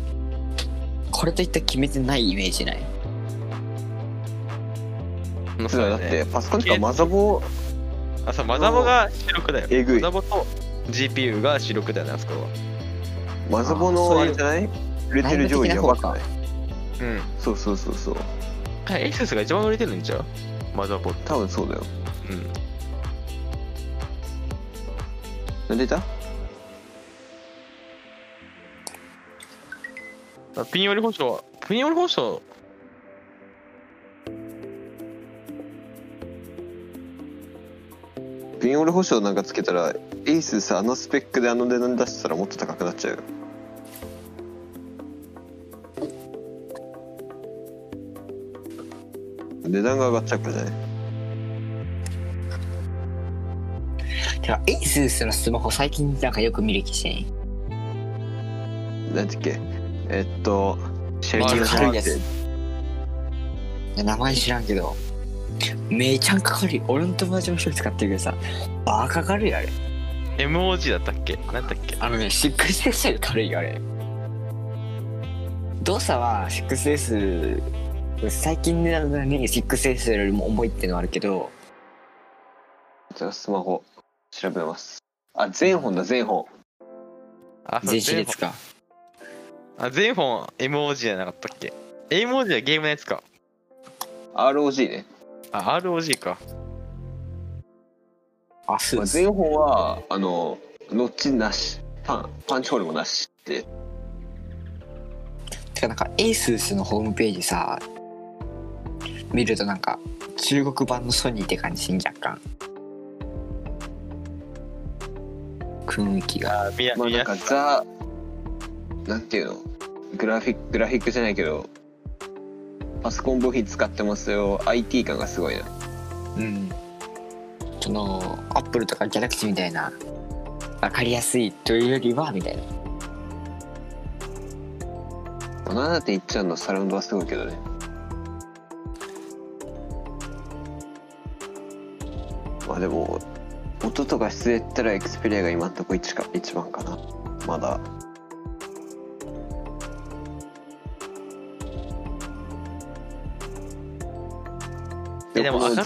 これといった決めてないイメージない。うんそうだってパソコンとかマザボあそうマザボが主力だよ。えぐい。マザボと GPU が主力だよねあそこは。マザボのあれじゃない？売れてる上位やばくないうん。そうそうそうそう。エイススが一番売れてるんちゃうマザボって。多分そうだよ。うん。なんでピン寄り保証ピン寄り保証ピンオール保証なんかつけたらエースさあのスペックであの値段出したらもっと高くなっちゃうよ。値段が上がっちゃうからじゃない？てかエースのスマホ最近なんかよく見る気してんなんてっけ？えっとシェル軽いやつ。いや名前知らんけど。めちゃんかかるよ俺の友達も一人使ってるけどさ。バカ軽いよあれ。MOG だったっけ？何だっけ？あのね 6S より軽いよあれ。動作は 6S 最近のね 6S よりも重いっていうのはあるけど。じゃあスマホ調べます。あ全本だ全本。あ全シリーズかあ全本 MOG じゃなかったっけ ?MOG はゲームのやつか。ROG ね、あ ROG か。あスまあ、全本はあのノッチなし。パンパンチホールもなしっててかなんかエーススのホームページさ見るとなんか中国版のソニーって感じしん若干。雰囲気が。まあなんかザなんていうの？グラフィックグラフィックじゃないけどパソコン部品使ってますよ。IT 感がすごいな。うん。そのアップルとかギャラクシーみたいな分かりやすいというよりはみたいな。7.1のサラウンドはすごいけどね。まあでも音とか質で言ったらエクスペリアが今んとこ一か一番かな。まだでも明るさ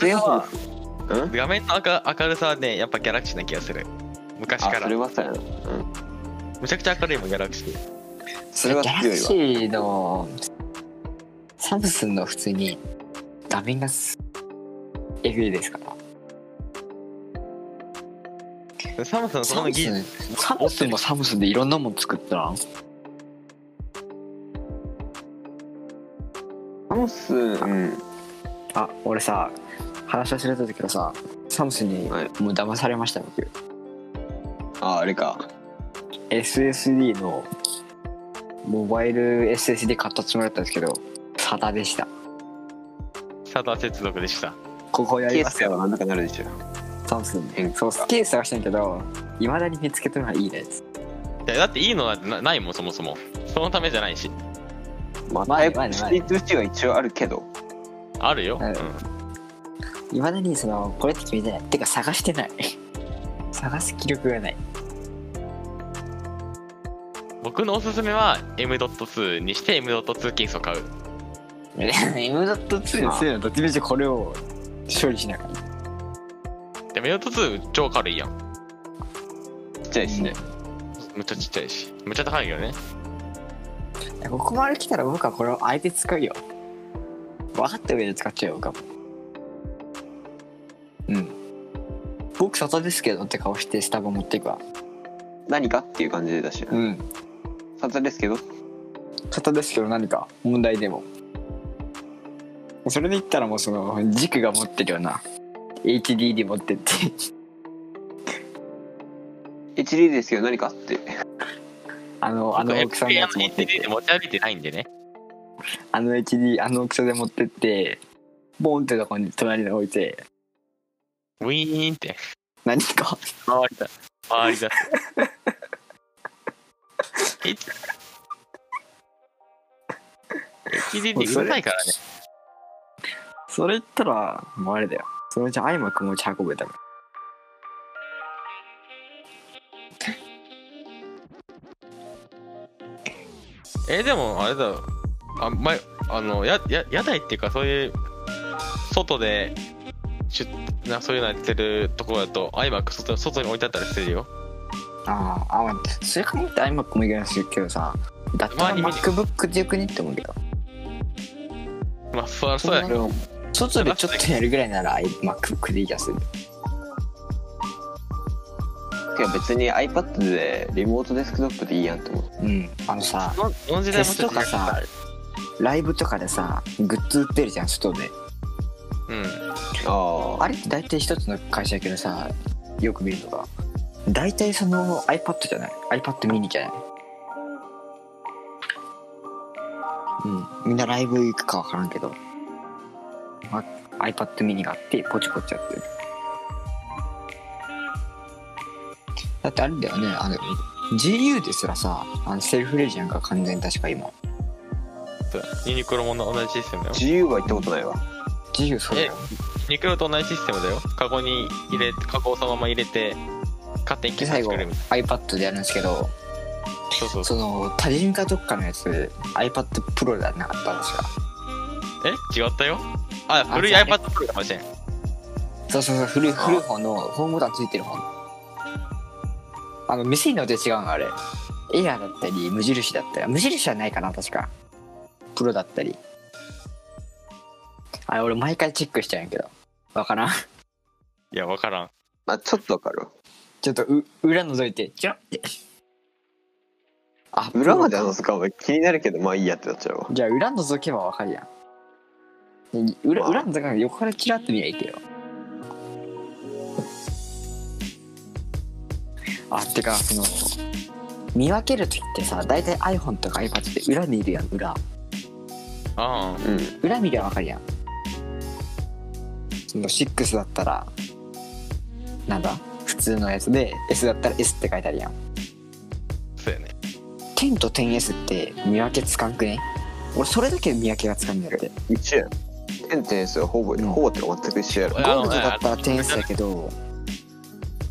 画面の明明るさはねやっぱギャラクシーな気がする。昔あから。それはさや。なうん。むちゃくちゃ明るいもんギャラクシー。それはギャラクシーのサムスンの普通に画面がすえぐいですから。サムスンのそサムの技術スンサムスンもサムスンでいろんなもん作ったら。ムスンうんあ俺さ話忘れてたけどさサムスンにもうはい騙されました僕。ああれか。SSD のモバイル SSD 買ったつもりだったんですけどサダでした。サダ接続でした。ここやケーりますよ。スはなんとかなるでしょ。サムスン変そうケース探してんけどいまだに見つけたのがいいですいやだっていいのはなないもんそもそも。そのためじゃないし。まあまあまあまあ C2C は一応あるけどあるよ、はいうん。いまだにそのこれって決めてない。てか探してない。探す気力がない。僕のおすすめは M.2 にして M.2 ケースを買う。M.2 にするのどっちみちこれを処理しながらでも M.2 超軽いやん。ちっちゃいしね、むっちゃちっちゃいし。むっちゃ高いよね。いやここまで来たら僕はこれをあえて使うよ分かった上で使っちゃうよ僕はうん。僕外ですけどって顔してスタバ持っていくわ。何かっていう感じでだしうん。撮ですけど外ですけど何か？問題でも。それで言ったらもうその軸が持ってるような。HDD 持ってって。HD ですけど何かって。あのあの大きさのやつ持ってって。持ち歩いてないんでねあの HD あの大きさで持ってってボンってとこに隣に置いて。ウィーンって。何か？回りだ。回りだ。す HD ってうるさいからね。それ言ったらもうあれだよ。そのうち iMac 持ち運べたから。えでもあれだあ前あのやや屋台っていうかそういう外でしゅなそういうのやってるところだと iMac 外外に置いてあったりするよ。あああ、まあ、それ考えて iMac もいけないするけどさだったら MacBook でよくねって思うけどまあそうそうやけど外でちょっとやるぐらいなら MacBook でいい気がするいや別に iPad でリモートデスクトップでいいやんって思う。うんあのさこのこの時代もテストとかさライブとかでさグッズ売ってるじゃん外で。うん。ああれって大体一つの会社やけどさよく見るのが。大体その iPad じゃない？iPad mini じゃない？うん。みんなライブ行くか分からんけど、ま iPad mini があってポチポチやってる。だってあれだよねあの GU ですらさあのセルフレジやんか完全に確か今そうユニクロも同じシステムだよ。自由は行ったことないわ。GU そうだよ。ユニクロと同じシステムだよ。カゴに入れカゴをそのまま入れて勝手に決済で最後してくれる。みたい iPad でやるんですけどなそうそう。その他人かどっかのやつ iPad Pro ではなかったんですかえ違ったよ。あ古いあ iPad Pro かもしれん。そうそうそう古い古い方のホームボタンついてる方あの店によって違うのあれ。エアーだったり無印だったり。無印はないかな確かプロだったり。あれ俺毎回チェックしちゃうんやけど。わからん。いや分からん。まあちょっとわかるわ。ちょっとう裏覗いてチラッて。あ裏までプロか話すかは気になるけどまあいいやってなっちゃうわ。じゃあ裏覗けばわかるやん。で裏まあ。裏覗かない横からチラッと見りゃいいけどあてかその見分ける時ってさ大体 iPhone とか iPad って裏見るやん裏ああ。うん。裏見りゃわかるやん。その6だったらなんだ？普通のやつで S だったら S って書いてあるやん。そうやね。10と 10S って見分けつかんくね？俺それだけで見分けがつかんねるで一緒やん。点点数はほぼ、うん。ほぼってか全く一緒やろ。ゴールドだったら 10S だけど。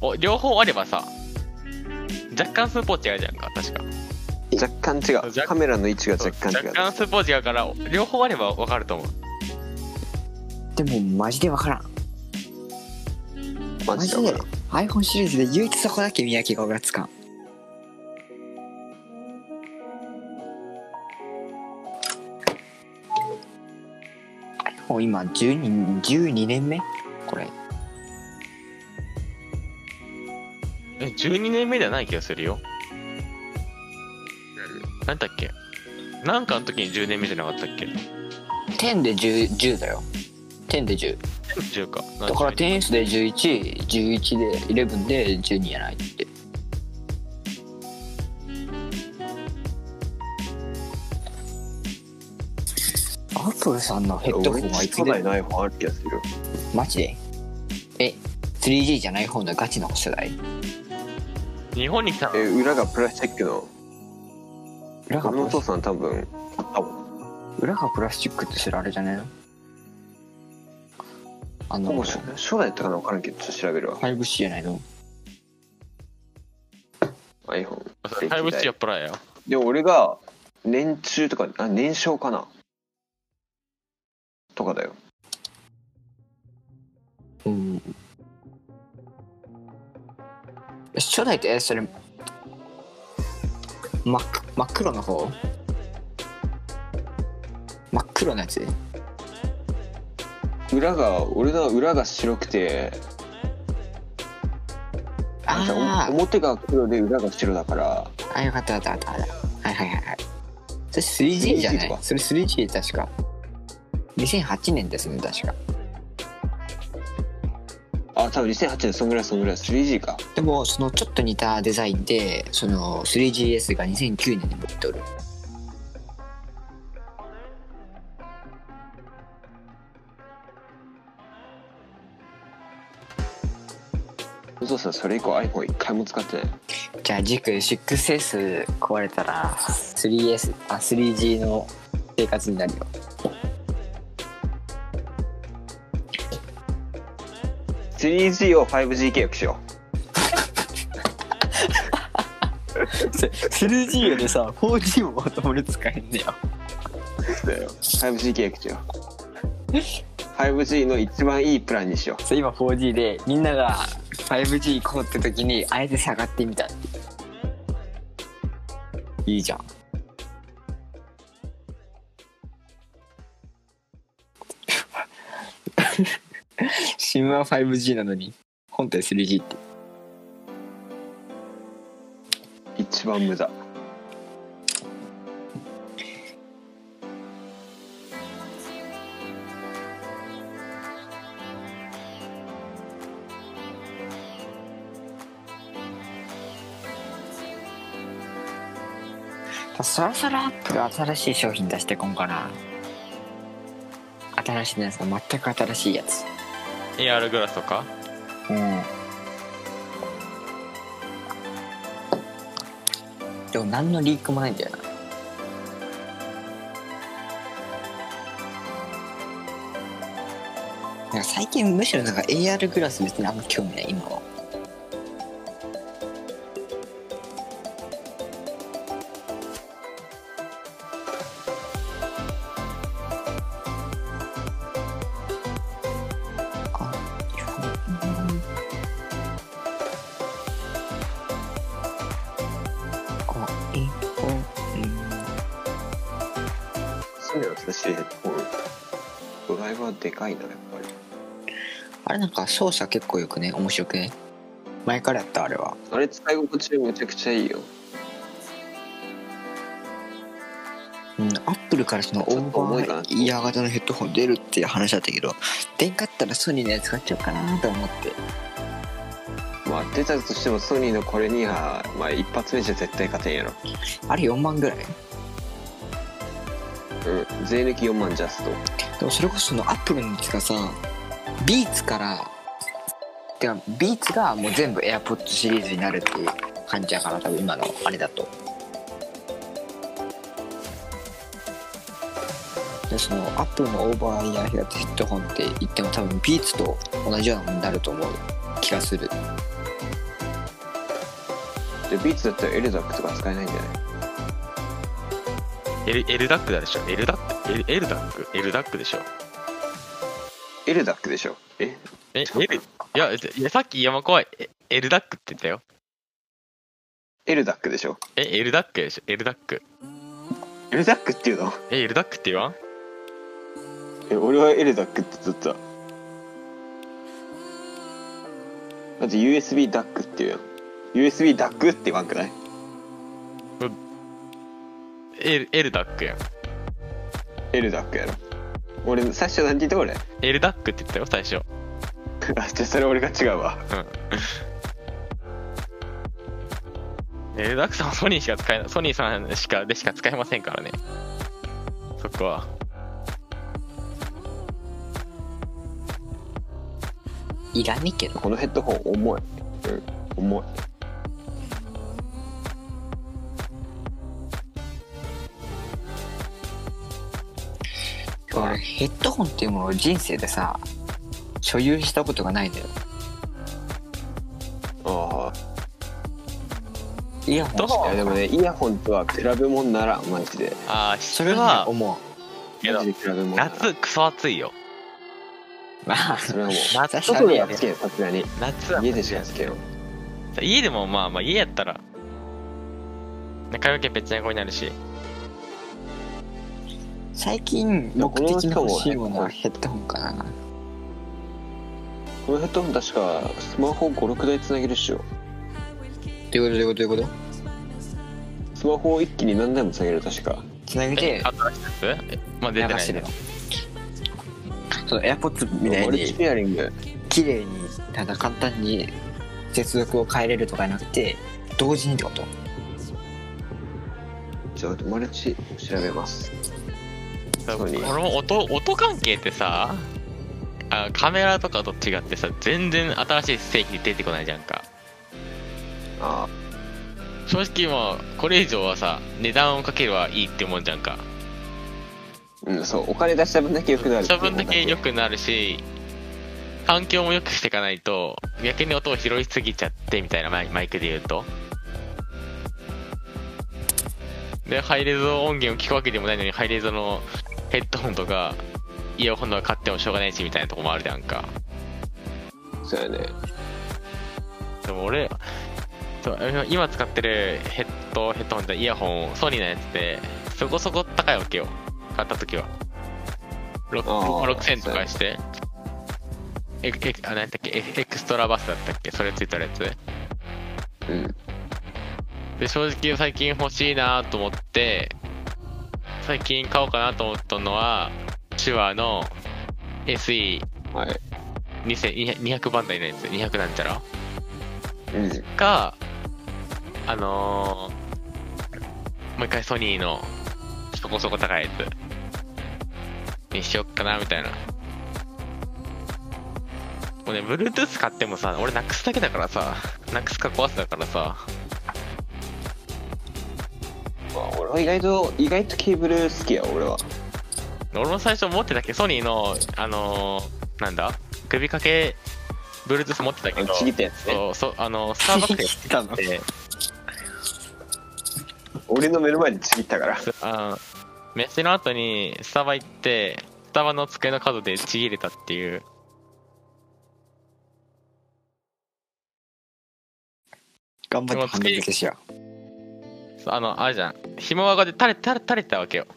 お両方あればさ若干数ポーチ違うじゃんか確か若干違若うカメラの位置が若干違う。若干数ポーチ違うから両方あれば分かると思う。でもマジでわからん。ママジで iPhone シリーズで唯一そこだけ見分けが俺はつかん。もう今12 12年目？これ。え12年目ではない気がするよ何だっけ？なんかの時に10年目じゃなかったっけ？10で 10, 10だよ。10で10 10か。だから 10S で1111で11で12やないって。アップルさんのヘッドホンはいつで？初代の iPhone ある気がするよ。マジで？え 3G じゃない方のガチの世代？日本に来たえ裏がプラスチックの裏がのお父さん多分裏がプラスチックってそれあれじゃねえの？あのほぼ初初代だったかな分からんけどちょっと調べるわ。5C じゃないの iPhone 5G はプラやよ。でも俺が年中とかあ年少かな。とかだよ。うん。初代ってえそれ真っ真っ黒の方？真っ黒なやつ？裏が俺の裏が白くてああお表が黒で裏が白だから。あよかったよかったよかった。はいはいはいはい。それ 3G じゃな 3G とか？いそれ 3G 確か。2008年ですね確かあ多分2008年そんぐらいそんぐらい 3G か。でもそのちょっと似たデザインでその 3GS が2009年に持っておる。お父さんそれ以降 iPhone 一回も使ってない。じゃあ軸 6S 壊れたら 3S あ 3G の生活になるよ 3G を 5G 契約しよ 3G でさ 4G も共に使えんねや。うだよ 5G 契約しよう。5G の一番いいプランにしよそう今 4G でみんなが 5G 行こうって時にあえて下がってみた。いいじゃん新は 5G なのに本体 3G って。う一番無駄。そろそろアップル新しい商品出してこんかな。新しいやつが全く新しいやつ AR グラスとか？うん。でも何のリークもないんだよな。なんか最近むしろなんか AR グラス別にあんま興味ない今は。あれなんか操作結構よくね面白くね。前からやったあれは。あれ使い心地めちゃくちゃいいよ。うん、アップルからそのオーバーイヤー型のヘッドホン出るっていう話だったけど出んかったらソニーのやつ買っちゃおうかなと思って。まあ出たとしてもソニーのこれにはまあ一発目じゃ絶対勝てんやろ。あれ4万ぐらい？うん税抜き4万ジャスト。でもそれこそそのアップルのやつがさビーツからてかビーツがもう全部 AirPods シリーズになるっていう感じやから多分今のあれだと。でそのアップルのオーバーイヤー型ヘッドホンって言っても多分ビーツと同じようなものになると思う気がする。でビーツだったら LDAC とか使えないんじゃない？L, L ダックだでしょ？L ダック？L, L ダック？L ダックでしょ？エルダックでしょ？え？え L いやいやさっき山怖い。え L ダックって言ったよ。エルダックでしょ？え L ダックでしょ？L ダック。エルダックっていうの？え L ダックって言わん？え俺はエルダックって言っと。っただって USB ダックっていうやん。USB ダックって言わんくない？L, L ダックやん。エルダックやろ。俺最初何て言った俺エルダックって言ったよ最初。あじゃあそれ俺が違うわ。エルダックさんはソニーしか使えないソニーさんしかでしか使えませんからね。そこはいらねえけど。このヘッドホン重い。うん重い。俺ヘッドホンっていうものを人生でさ所有したことがないんだよ。あイヤホンしかあいやでもねイヤホンとは比べ物ならんマジで。ああそれは思けどマジで比べ物ならん。夏クソ暑いよ。うまあそれはもう。夏外ではつけんさすがに。夏は家でしかつけん家でもまあまあ家やったら。髪の毛ぺっちゃんこになるし。最近目的の欲しいものはヘッドホンかなこのヘッドホン確かスマホ56台つなげるっしょ。どういうこと？どういうこと？どういうこスマホを一気に何台もつなげる確か。とつなげえて新しいやつ？えまあ出てないしてるよその AirPods みたいマルチにペアリング。綺麗にただ簡単に接続を変えれるとかじゃなくて同時にってこと？ちょっとマルチ調べます。そうソニー。俺も音音関係ってさあカメラとかと違ってさ全然新しい製品出てこないじゃんか。あ正直もうこれ以上はさ値段をかければいいってもんじゃんか。うんそうお金出した分だけ良くなるした分だけ良くなるし環境も良くしていかないと逆に音を拾いすぎちゃってみたいなマイマイクで言うと。でハイレゾ音源を聞くわけでもないのにハイレゾのヘッドホンとかイヤホンとか買ってもしょうがないしみたいなとこもあるじゃんか。そうやね。でも俺そう今使ってるヘッドヘッドホンってイヤホンソニーのやつってそこそこ高いわけよ。買った時は。あー6000とかして。ええあ何だっけ？エエクストラバスだったっけ？それついてるやつ。うん。で正直最近欲しいなと思って最近買おうかなと思ったのは手話の SE200 はい。200番台のやつ。200なんちゃら？うん。かあのー、もう一回ソニーのそこそこ高いやつ。にしよっかなみたいな。もうね Bluetooth 買ってもさ俺なくすだけだからさなくすか壊すだからさ。まあ俺は意外と意外とケーブル好きや俺は俺も最初持ってたっけソニーのあのー、なんだ？首掛け Bluetooth 持ってたけどちぎったやつね。そうそうあのスターバックスたの。で俺の目の前でちぎったから。あの飯の後にスタバ行ってスタバの机の角でちぎれたっていう。頑張って半分付けしよあのあるじゃん。紐輪がで垂れ垂れ垂れてたわけよ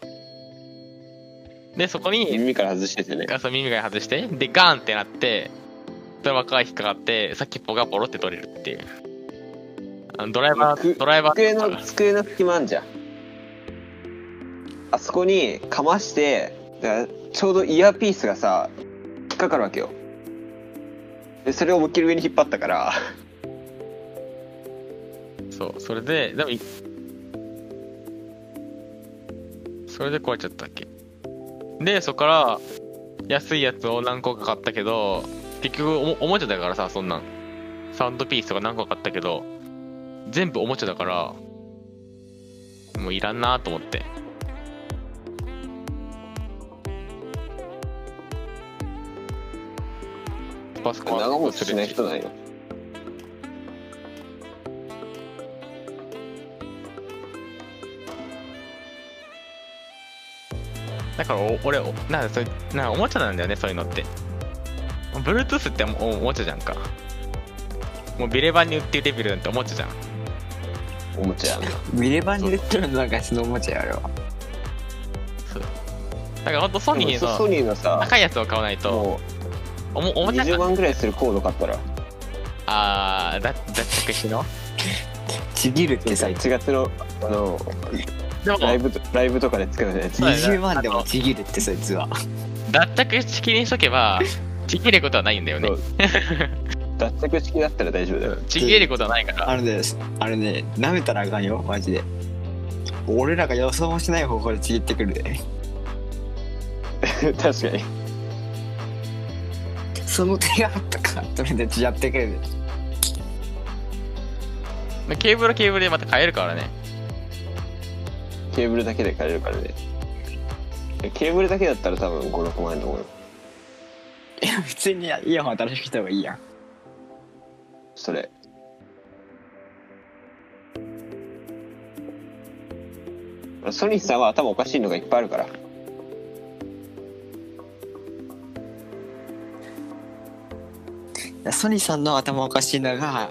でそこに耳から外しててね。あそう耳が外してでガーンってなってドライバーが引っかかって先っぽがボロって取れるっていう。あのドライバくードライバ机ーの机の隙間あんじゃん。あそこにかましてだからちょうどイヤーピースがさ引っかかるわけよ。でそれを思いっきり上に引っ張ったから。そうそれででもいそれで壊れちゃったっけ？でそこから安いやつを何個か買ったけど結局おもおもちゃだからさそんなん。サウンドピースとか何個か買ったけど全部おもちゃだからもういらんなと思って。パスコン長持ちしない人ないのだからお俺おなんかそれなんかおもちゃなんだよねそういうのって。Bluetooth っておおもちゃじゃんか。もうビレバンに売ってるレベルなんておもちゃじゃん。おもちゃやな。う見ればに売ってるのなんかそのおもちゃやろだからほんとソニーソソのニーのさ高いやつを買わないともうおもおもちゃ20万ぐらいするコード買ったら。あーだ脱着しの？ちぎるってさ1月のあのライブとライブとかで使うやつそうだよね。20万でもちぎるってそいつは。脱着式にしとけばちぎることはないんだよね。脱着式だったら大丈夫だよ。ちぎることはないから。あのねあれね舐めたらあかんよ。マジで。俺らが予想もしない方法でちぎってくるで。確かに。その手があったかとりあえずちやってくるで。ケーブルはケーブルでまた変えるからねケーブルだけで買えるからね。ケーブルだけだったら多分56万円と思うよいや普通にイヤホン新しくした方がいいやん。それ。ソニーさんは頭おかしいのがいっぱいあるから。ソニーさんの頭おかしいのが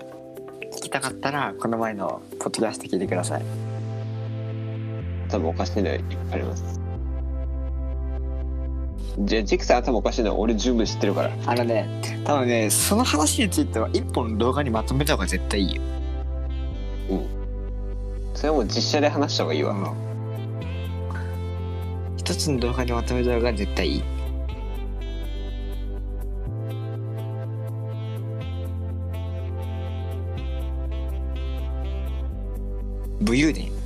聞きたかったらこの前のポッドキャスト聞いてください多分おかしいのいっぱいあります。じゃあジクさん頭おかしいのは俺十分知ってるから。あのね多分ねその話については一本の動画にまとめた方が絶対いいよ。それはもう実写で話した方がいいわ、一つの動画にまとめた方が絶対いい。武勇伝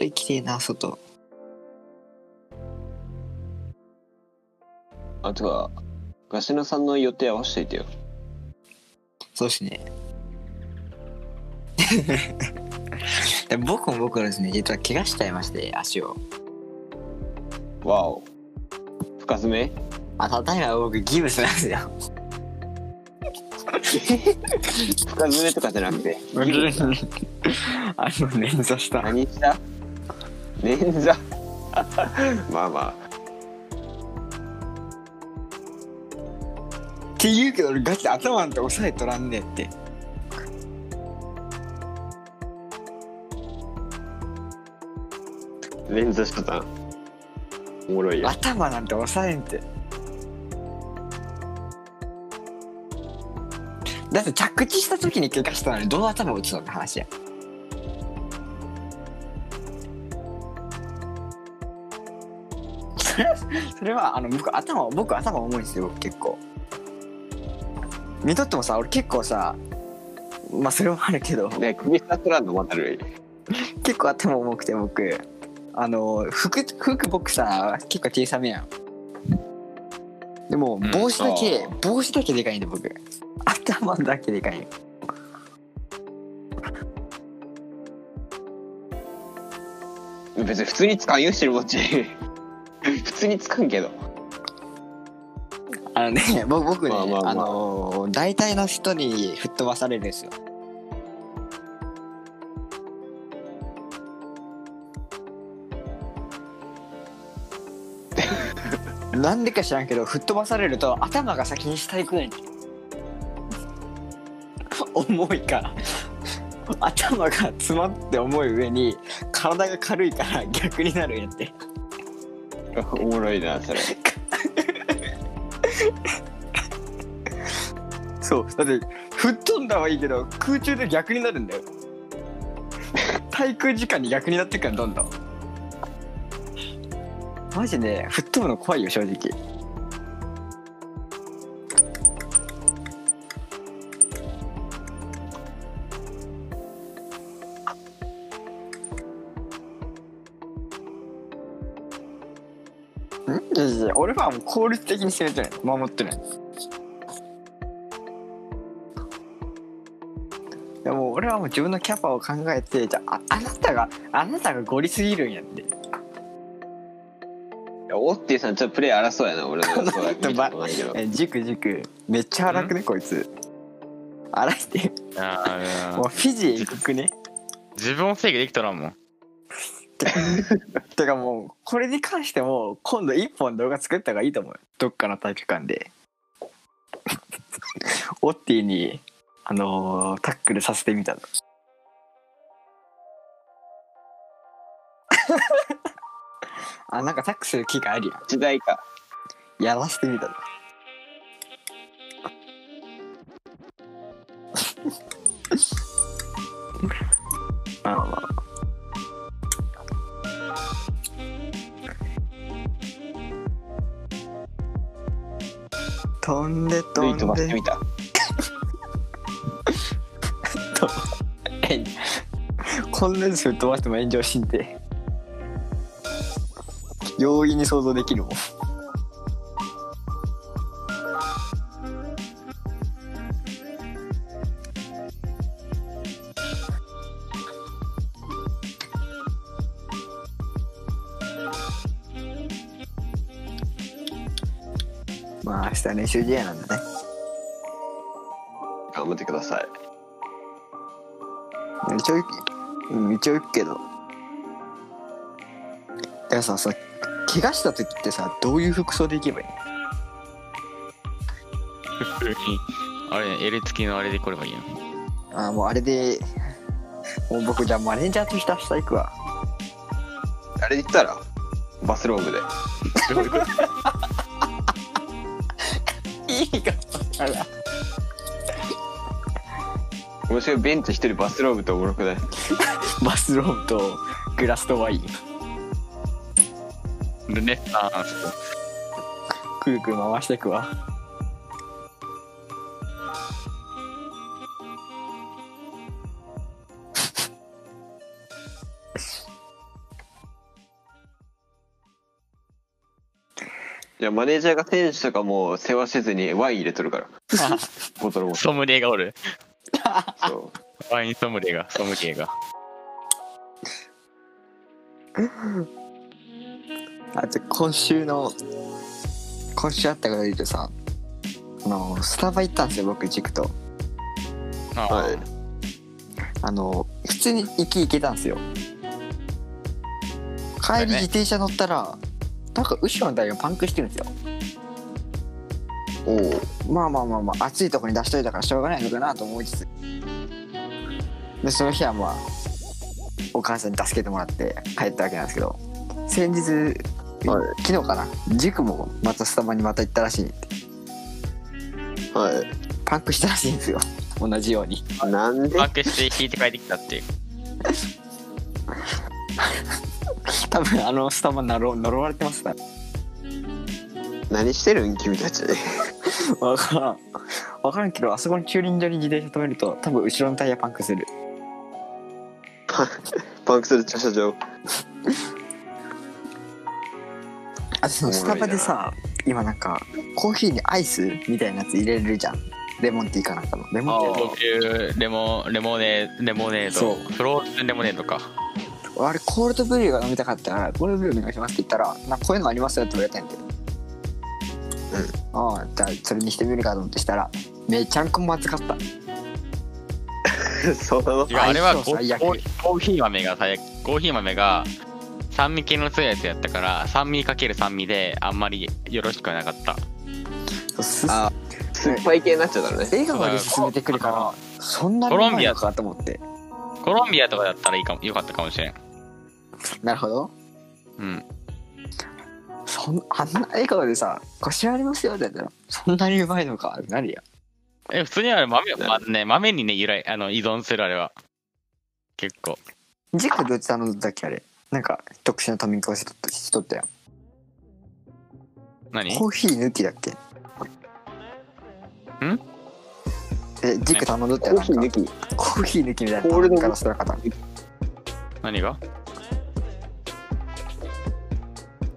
外行きてえな外あとはガシナさんの予定合わせといてよそうですね。で僕も僕はですね、実は怪我しちゃいまして、足を。わお深爪？あ、ただいま僕ギブスなんですよ。深爪とかじゃなくて あの、捻挫した。何した？捻挫まあまあって言うけど俺ガチで頭なんて押さえとらんねえって。捻挫したおもろいや頭なんて押さえんって。だって着地した時に怪我したのにどう頭打つのって話や。それはあの僕頭僕頭重いんですよ僕結構。見とってもさ俺結構さまあそれもあるけど。ね首スタットランドまたる。結構頭重くて僕。あの服服僕さ結構小さめやん。でもん帽子だけ、あ帽子だけでかいんで僕。頭だけでかい。よ別に普通に使うよしてるもっち 普通に使うけど。あのね 僕僕ね、まあまあまあ。あの大体の人に吹っ飛ばされるんですよ。なんでか知らんけど吹っ飛ばされると頭が先に下行くねん重いから。頭が詰まって重い上に体が軽いから逆になるんやって おもろいなそれ。そうだって吹っ飛んだはいいけど空中で逆になるんだよ。滞空時間に逆になってくからどんどん。マジで吹っ飛ぶの怖いよ正直はもう効率的に攻めてる守ってるい。やもう俺はもう自分のキャパを考えてじゃあああなたがあなたがゴリすぎるんやって。オッティさんちょっとプレイ荒そうやな。俺の予想は見たことないけど。え軸軸めっちゃ荒くねこいつ。荒いって。あもうフィジー行くね。自分を制御できとらんもんて。かもうこれに関しても今度一本動画作った方がいいと思う。よどっかの体育館で。オッティにあのータックルさせてみたの。あなんかタックする機会あるや時代か。んやらせてみたの飛んで飛んで。飛ばしてみた。えこんなやつ吹っ飛ばしても炎上しんで。容易に想像できるもんまあ明日練習試合なんだね。頑張ってください。一応一応行くけど。だからささ怪我した時ってさどういう服装で行けばいい普通に、あれね、L 付きのあれで来ればいいの？のあーもうあれでもう僕じゃあマネージャーとして明日行くわ。あれ言ったらバスローブで。いあら。面白いベンチ一人バスローブとおもろくない？バスローブとグラスとワイン。ルネッサンス。くるくる回していくわやマネージャーが選手とかもう世話せずにワイン入れとるから。ボトルもソムリエがおる。そう。ワインソムリエが、ソムリエが。あと今週の今週あったから言うとさあのスタバ行ったんですよ僕塾と。ああはい。あの普通に行き行けたんですよ。帰り自転車乗ったらなんか後ろのタイヤがパンクしてるんですよ。おおまあまあまあまあ暑いとこに出しといたからしょうがないのかなと思いつつ。でその日はまあお母さんに助けてもらって帰ったわけなんですけど。先日、はい。昨日かな？塾もまたスタバにまた行ったらしいはい。パンクしたらしいんですよ。同じように。なんで？パンクして引いて帰ってきたっていう。多分あのスタバ呪呪われてます。から何してるん？君たち。分からん。分からんけどあそこの駐輪場に自転車止めると多分後ろのタイヤパンクする。パンパンクする駐車場。あとそのスタバでさ今なんかコーヒーにアイスみたいなやつ入れれるじゃん。レモンティーかなんかの。レモンティーこういうレモレモネレモネード。そう。フローズンレモネードかあれコールドブリューが飲みたかったからコールドブリューお願いしますって言ったらなんかこういうのありますよって言われたんでああじゃあそれにしてみるかと思ってしたらめちゃんこまずかった。そうなの？いやあれはコーコーコーヒー豆が最悪コーヒー豆が酸味系の強いやつやったから酸味かける酸味であんまりよろしくはなかった。そうすあ酸っぱい系になっちゃったのね。笑顔で進めてくるからそんなにうまいのかと思って。コロンビアとかだったらいいかもよかったかもしれんなるほど。うん。そんあんな笑顔でさ「腰ありますよ」って。言ったらそんなにうまいのかってなるや。んえ普通にあれ豆,、まあね、豆にね由来あの依存するあれは。結構。軸どっち頼んだっけあれ。なんか特殊な頼み方しとったしとったやん。何？コーヒー抜きだっけ？ん？え軸頼んどったコやんなんか。ーヒー抜き。コーヒー抜きみたいな頼み方してなかった何が？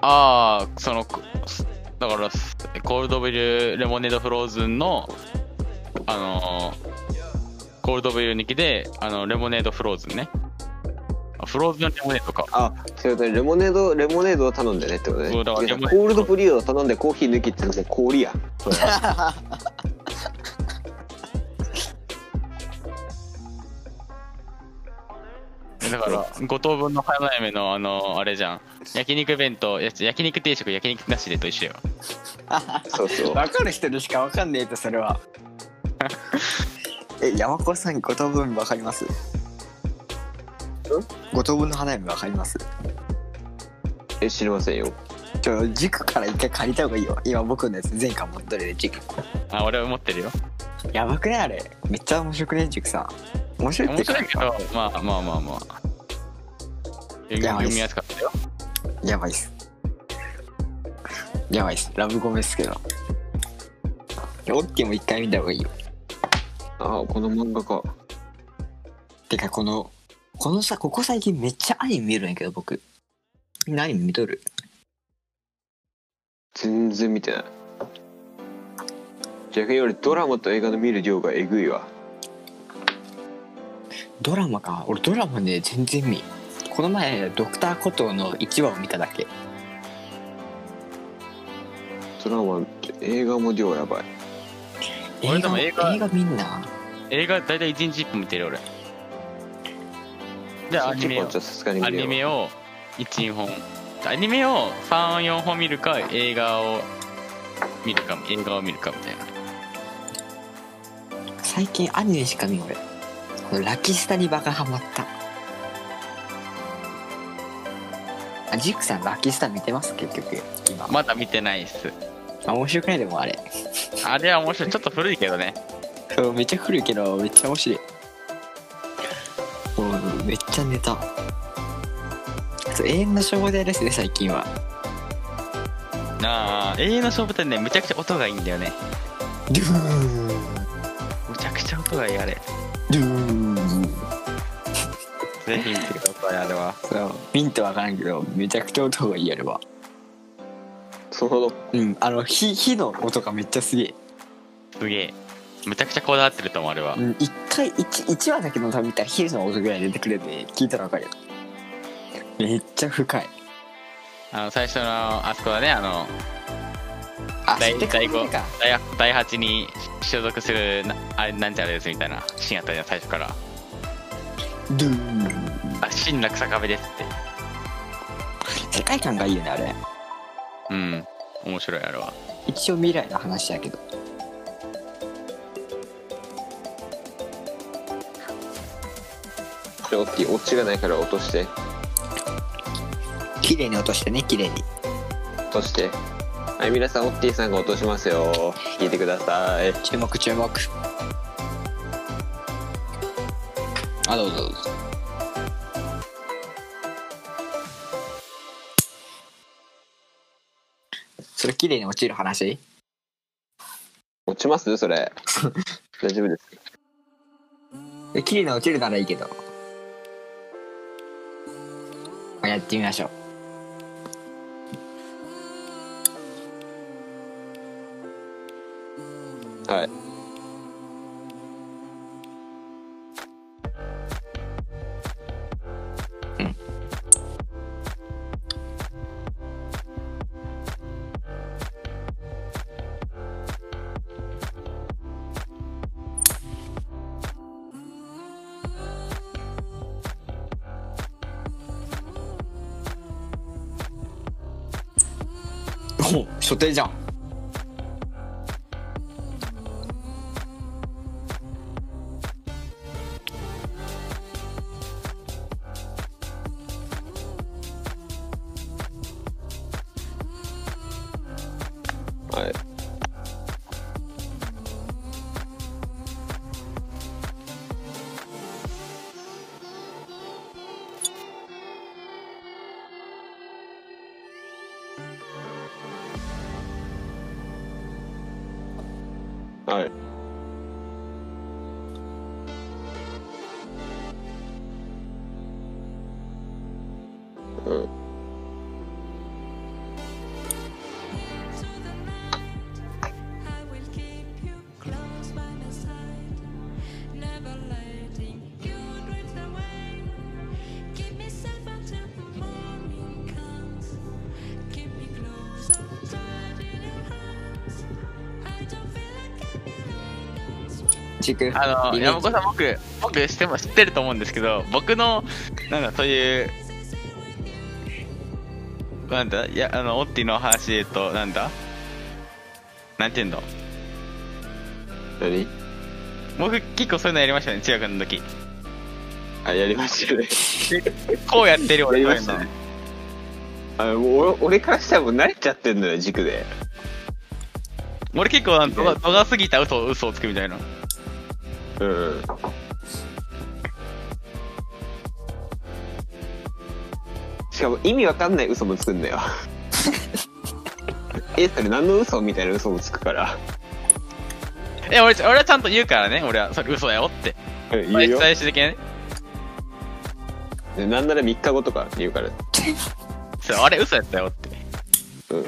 ああそのこだからコールドブリューレモネードフローズンのあのーコールドブリュー抜きであのレモネードフローズンね。あフローズンレモネードか。あそういうことね。レモネードレモネードを頼んでねってことね。コールドブリューを頼んでコーヒー抜きってのはもう氷や だから5等分の花嫁のあのあれじゃん。焼肉弁当やつ焼肉定食焼肉なしでと一緒よ。そうそう。分かる人にしか分かんねえとそれは。え山子さん五等分分かります？五等分の花嫁分かります？え知りませんよ。ちょ塾から一回借りた方がいいよ。今僕のやつ前回持っとるで塾あ俺は持ってるよ。やばくない？あれ。めっちゃ面白くね？塾さん面白いって。面白いけど、まあまあまあまあ。読みやばいっす読みやすかったよ。やばいっす。やばいっす。ラブコメっすけど。オッケーも一回見た方がいいよ。ああこの漫画か。てかこのこのさここ最近めっちゃアニメ見るんやけど僕。みんなアニメ見とる？全然見てない。逆に俺ドラマと映画の見る量がえぐいわドラマか。俺ドラマね全然見この前ドクターコトーの1話を見ただけ。ドラマ映画も量やばい。俺でも映画映画見んな。映画大体1日1分見てるよ俺。で、アニメをちょっとさすがにアニメを1、2本。アニメを3、4本見るか、映画を見るか、映画を見るかみたいな。最近アニメしか見ん俺。このラキスタにバカハマったあジックさんラキスタ見てます？結局今、まだ見てないっす。あ、面白くないでもあれあれは面白い。ちょっと古いけどね。そうめっちゃ古いけどめっちゃ面白いもうめっちゃネタそう永遠の消防隊ですね最近はなあ、永遠の勝負ってね、むちゃくちゃ音がいいんだよね。ドゥーンむちゃくちゃ音がいい、あれ。ドゥーン。ぜひ見てください、あれは。そう。ミントわからんけどめちゃくちゃ音がいいやればそのうんあの火火の音がめっちゃすげえ。すげえ。むちゃくちゃこだわってると思う、あれは。う。ん一回一一話だけのため見たら火の音ぐらい出てくるんで聞いたらわかる。よめっちゃ深い。あの、最初の、あそこだね、あの、あ第第五かか。第第8に所属するなあれなんちゃらですみたいな。シーンあったじゃん最初から。ドゥーン。あ真の草壁ですって。世界観がいいよねあれ。うん。面白いあれは。一応未来の話やけど。これオッキーオチがないから落として。綺麗に落としてね綺麗に。落としてはい皆さんオッティさんが落としますよ。聞いてください。注目注目。あどうぞどうぞ。それ綺麗に落ちる話？落ちます？それ。大丈夫です。え綺麗に落ちるならいいけど。まあやってみましょうはい。お所定じゃんあの山子さん僕僕知っても知ってると思うんですけど僕のなんだそういうなんだいやあのオッティの話で言うとなんだなんて言うんだ？何？僕結構そういうのやりましたね中学の時。あやりましたね。こうやってる俺やりましたね。あ俺俺からしたらもう慣れちゃってんのよ軸で。俺結構、度が度が過ぎた嘘を嘘をつくみたいな。うんしかも意味わかんない嘘もつくんだよえそれ何の嘘みたいな嘘もつくからえ、俺、俺はちゃんと言うからね。俺は、それ嘘だよって。うん言うよ最終的にね。でなんなら3日後とか言うからそうあれ嘘やったよって。うん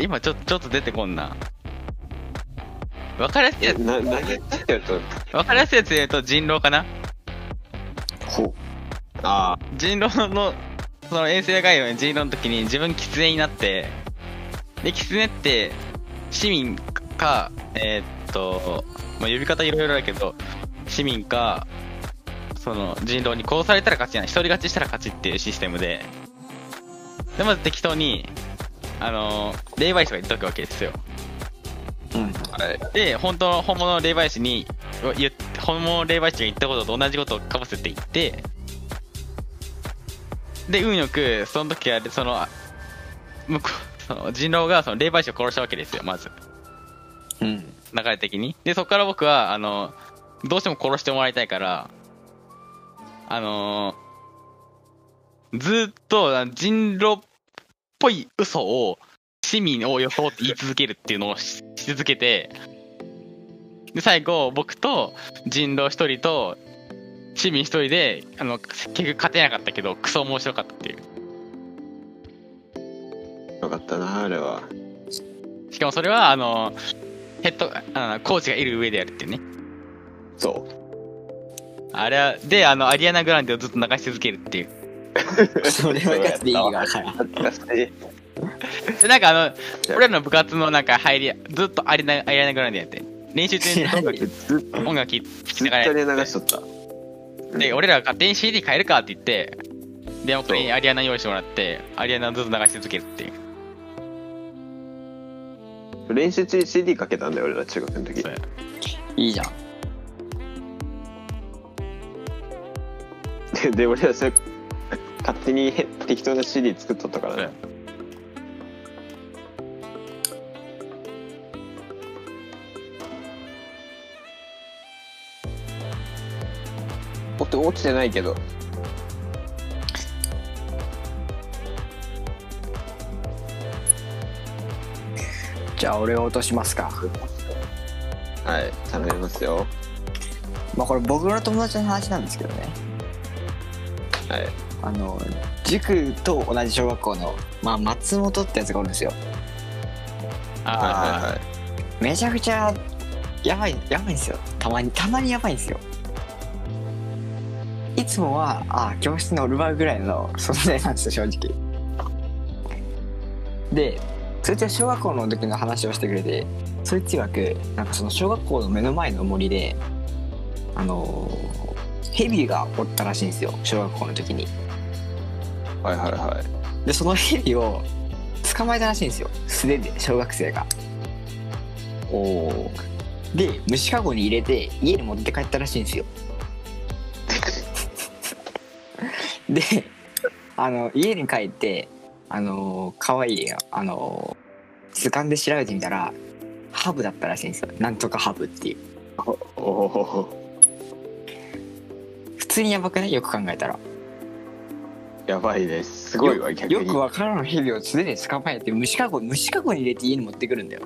今ちょちょっと出てこんな。わかりやすいやつ、な何言ってると？わかりやすいやつで言うと人狼かな？ほう。ああ人狼の、その衛星概要の人狼の時に自分狐になって、で、狐って、市民か、えーっと、まあ、呼び方いろいろだけど、市民か、その人狼に殺されたら勝ちやん。一人勝ちしたら勝ちっていうシステムで、で、まず適当に、あのー、霊媒師が言っとくわけですよ。うんはいで、本当の、本物の霊媒師に、言っ本物の霊媒師が言ったことと同じことをかぶせていって、で、運よく、その時は、その、向こう、その人狼がその霊媒師を殺したわけですよ、まず。うん流れ的に。で、そこから僕は、あの、どうしても殺してもらいたいから、あのずーっとあ人狼っぽい嘘を、市民を装って言い続けるっていうのをしし続けて、で、最後、僕と人狼一人と、市民一人で、あの、結局勝てなかったけど、クソ面白かったっていう。よかったなあれはしかもそれは、あの、ヘッド、あのコーチがいる上でやるっていうね。そうあれは、で、あの、アリアナ・グランデをずっと流し続けるっていう。それはガチで意味がわからん恥ずかしいで、なんかあの、俺らの部活のなんか入り、ずっとアリアナ、アリアナ・グランデやって。練習中に音楽ずっと音楽聴きずっながらやって。流しとった。で、俺らが勝手に CD 変えるかって言って、で、これにアリアナ用意してもらって、アリアナをずっと流し続けるっていう。練習中に CD かけたんだよ俺ら中学の時。いいじゃん。でで俺らそれ勝手に適当な CD 作っとったからね落ち落ちてないけど。じゃあ俺を落としますか。はい頼みますよ。まあこれ僕の友達の話なんですけどね。はい。あの塾と同じ小学校の、まあ、松本ってやつがおるんですよ。あはいはいはい。めちゃくちゃやばいやばいんですよ。たまにたまにやばいんですよいつもはあ教室のオルバーぐらいの存在なんですよ正直。でそいつは小学校の時の話をしてくれてそいつ曰くなんかその小学校の目の前の森であのヘビがおったらしいんですよ小学校の時に。はいはいはい。でそのヘビを捕まえたらしいんですよ素手で小学生が。おおで虫かごに入れて家に持って帰ったらしいんですよ であの家に帰ってあの可愛いあの図鑑で調べてみたらハブだったらしいんですよ。なんとかハブっていう。普通にやばくない？よく考えたら。やばいですすごいわ逆に。よくわからんヘビを素手で捕まえて虫かご虫かごに入れて家に持ってくるんだよ。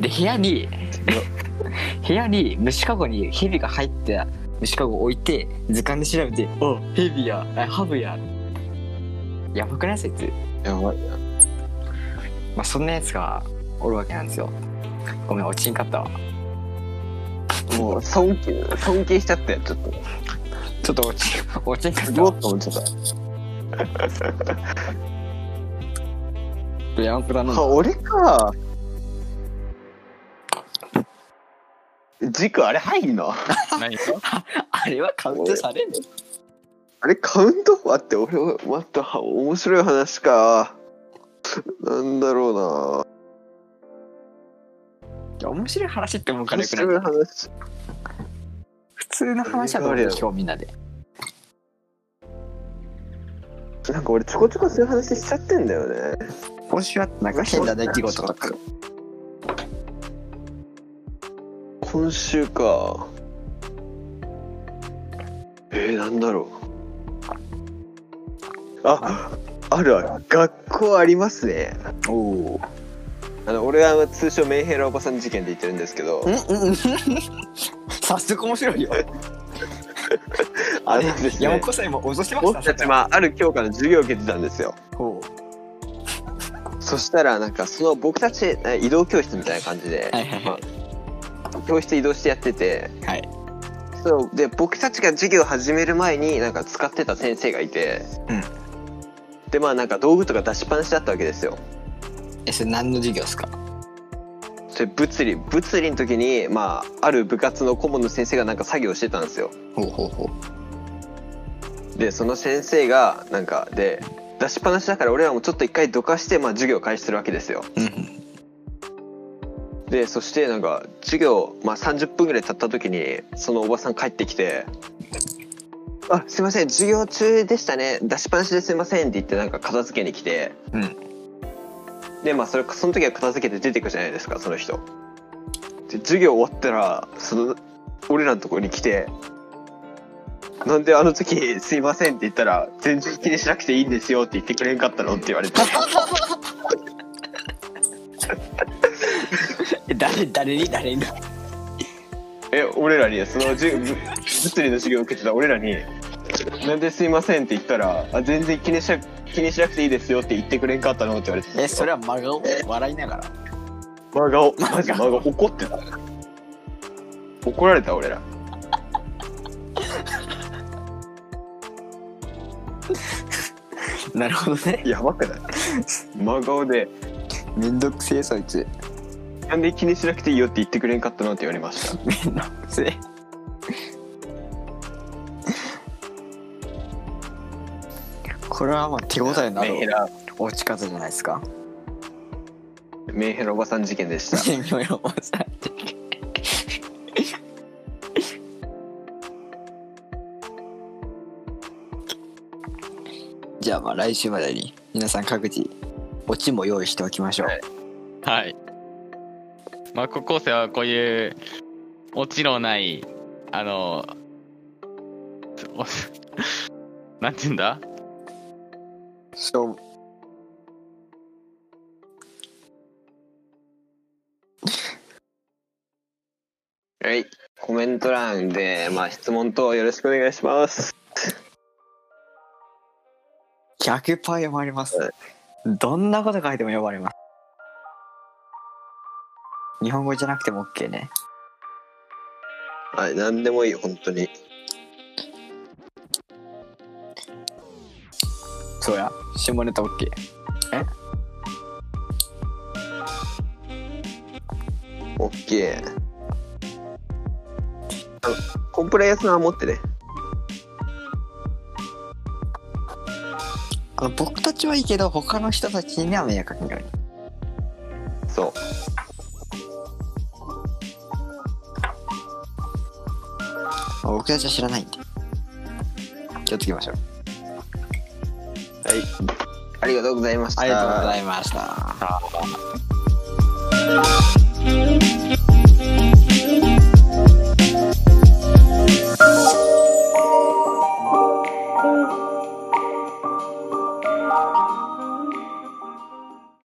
で部屋に 部屋に虫かごにヘビが入って虫かごを置いて図鑑で調べて「あヘビやあハブや」やばくないそいつ。やばい。なまあそんなやつがおるわけなんですよ。ごめん落ちんかったわ。もう尊敬尊敬しちゃったよちょっと。ちょっと落ち 落ちんかったわ。もっと思っちゃったヤンプラの。あ俺か軸あれ入んの？何 あれはカウントされんの？あれカウント待って俺は待っては面白い話か。なんだろいや面白い話って思ううな面からよくない白い話。普通の話はどうでしょうみんなで。なんか俺ちょこちょこそういう話しちゃってんだよね。今週はなんか変な出来事とか今週か。えー、なんだろう。ああるわ学校ありますね。おおあの俺は通称メンヘラおばさん事件で言ってるんですけど。うんうん早速面白いよ。あのですね。山子さん今脅しま僕たちはある教科の授業を受けてたんですよ。ほそしたらなんかその僕たちえ移動教室みたいな感じで、はいはいはい。まあ教室移動してやってて。うはい。そう。で僕たちが授業始める前になんか使ってた先生がいて、うん。でまあなんか道具とか出しっぱなしだったわけですよ。えそれ何の授業ですか？それ物理。物理の時にまあある部活の顧問の先生がなんか作業してたんですよ。ほうほうほでその先生がなんかで出しっぱなしだから俺らもちょっと一回どかして、まあ、授業を開始するわけですよ。ううんでそしてなんか授業、まあ、30分ぐらい経った時にそのおばさん帰ってきて「あすいません授業中でしたね。出しっぱなしですいません」って言ってなんか片付けに来てうん。でまあそれその時は片付けて出てくじゃないですかその人。で授業終わったらその俺らのところに来て「なんであの時すいません」って言ったら「全然気にしなくていいんですよ」って言ってくれんかったのって言われて。え 誰誰に誰に？え俺らにそのじゅ物理の授業を受けてた俺らに「なんですいません」って言ったら「あ全然気にしな気にしなくていいですよ」って言ってくれんかったのって言われて。えそれは真顔？笑いながら？真顔。マジ真顔。怒ってた。怒られた俺ら。なるほどね。やばくない？真顔で。めんどくせえそいつ「なんで気にしなくていいよって言ってくれんかったの?」って言われました。めんどくせえ。これはまあ手応えのあるメンヘラ。落ち方じゃないですか。メンヘラおばさん事件でした。微妙な重さじゃあまあ来週までに皆さん各自オチも用意しておきましょう、はい。はい。まあ、高校生はこういう、オチのない、あの、お なんて言うんだ？そう。はい。コメント欄でまあ質問等よろしくお願いします。100%読まれます。はいどんなこと書いても読まれます日本語じゃなくても OK ね。はい何でもいい本当に。そうや。下ネタ OK オッケー。あのコンプライアンスは持ってね。あの僕たちはいいけど他の人たちには迷惑かけない僕たちは知らないんで。気をつけましょう。はい。ありがとうございました。ありがとうございました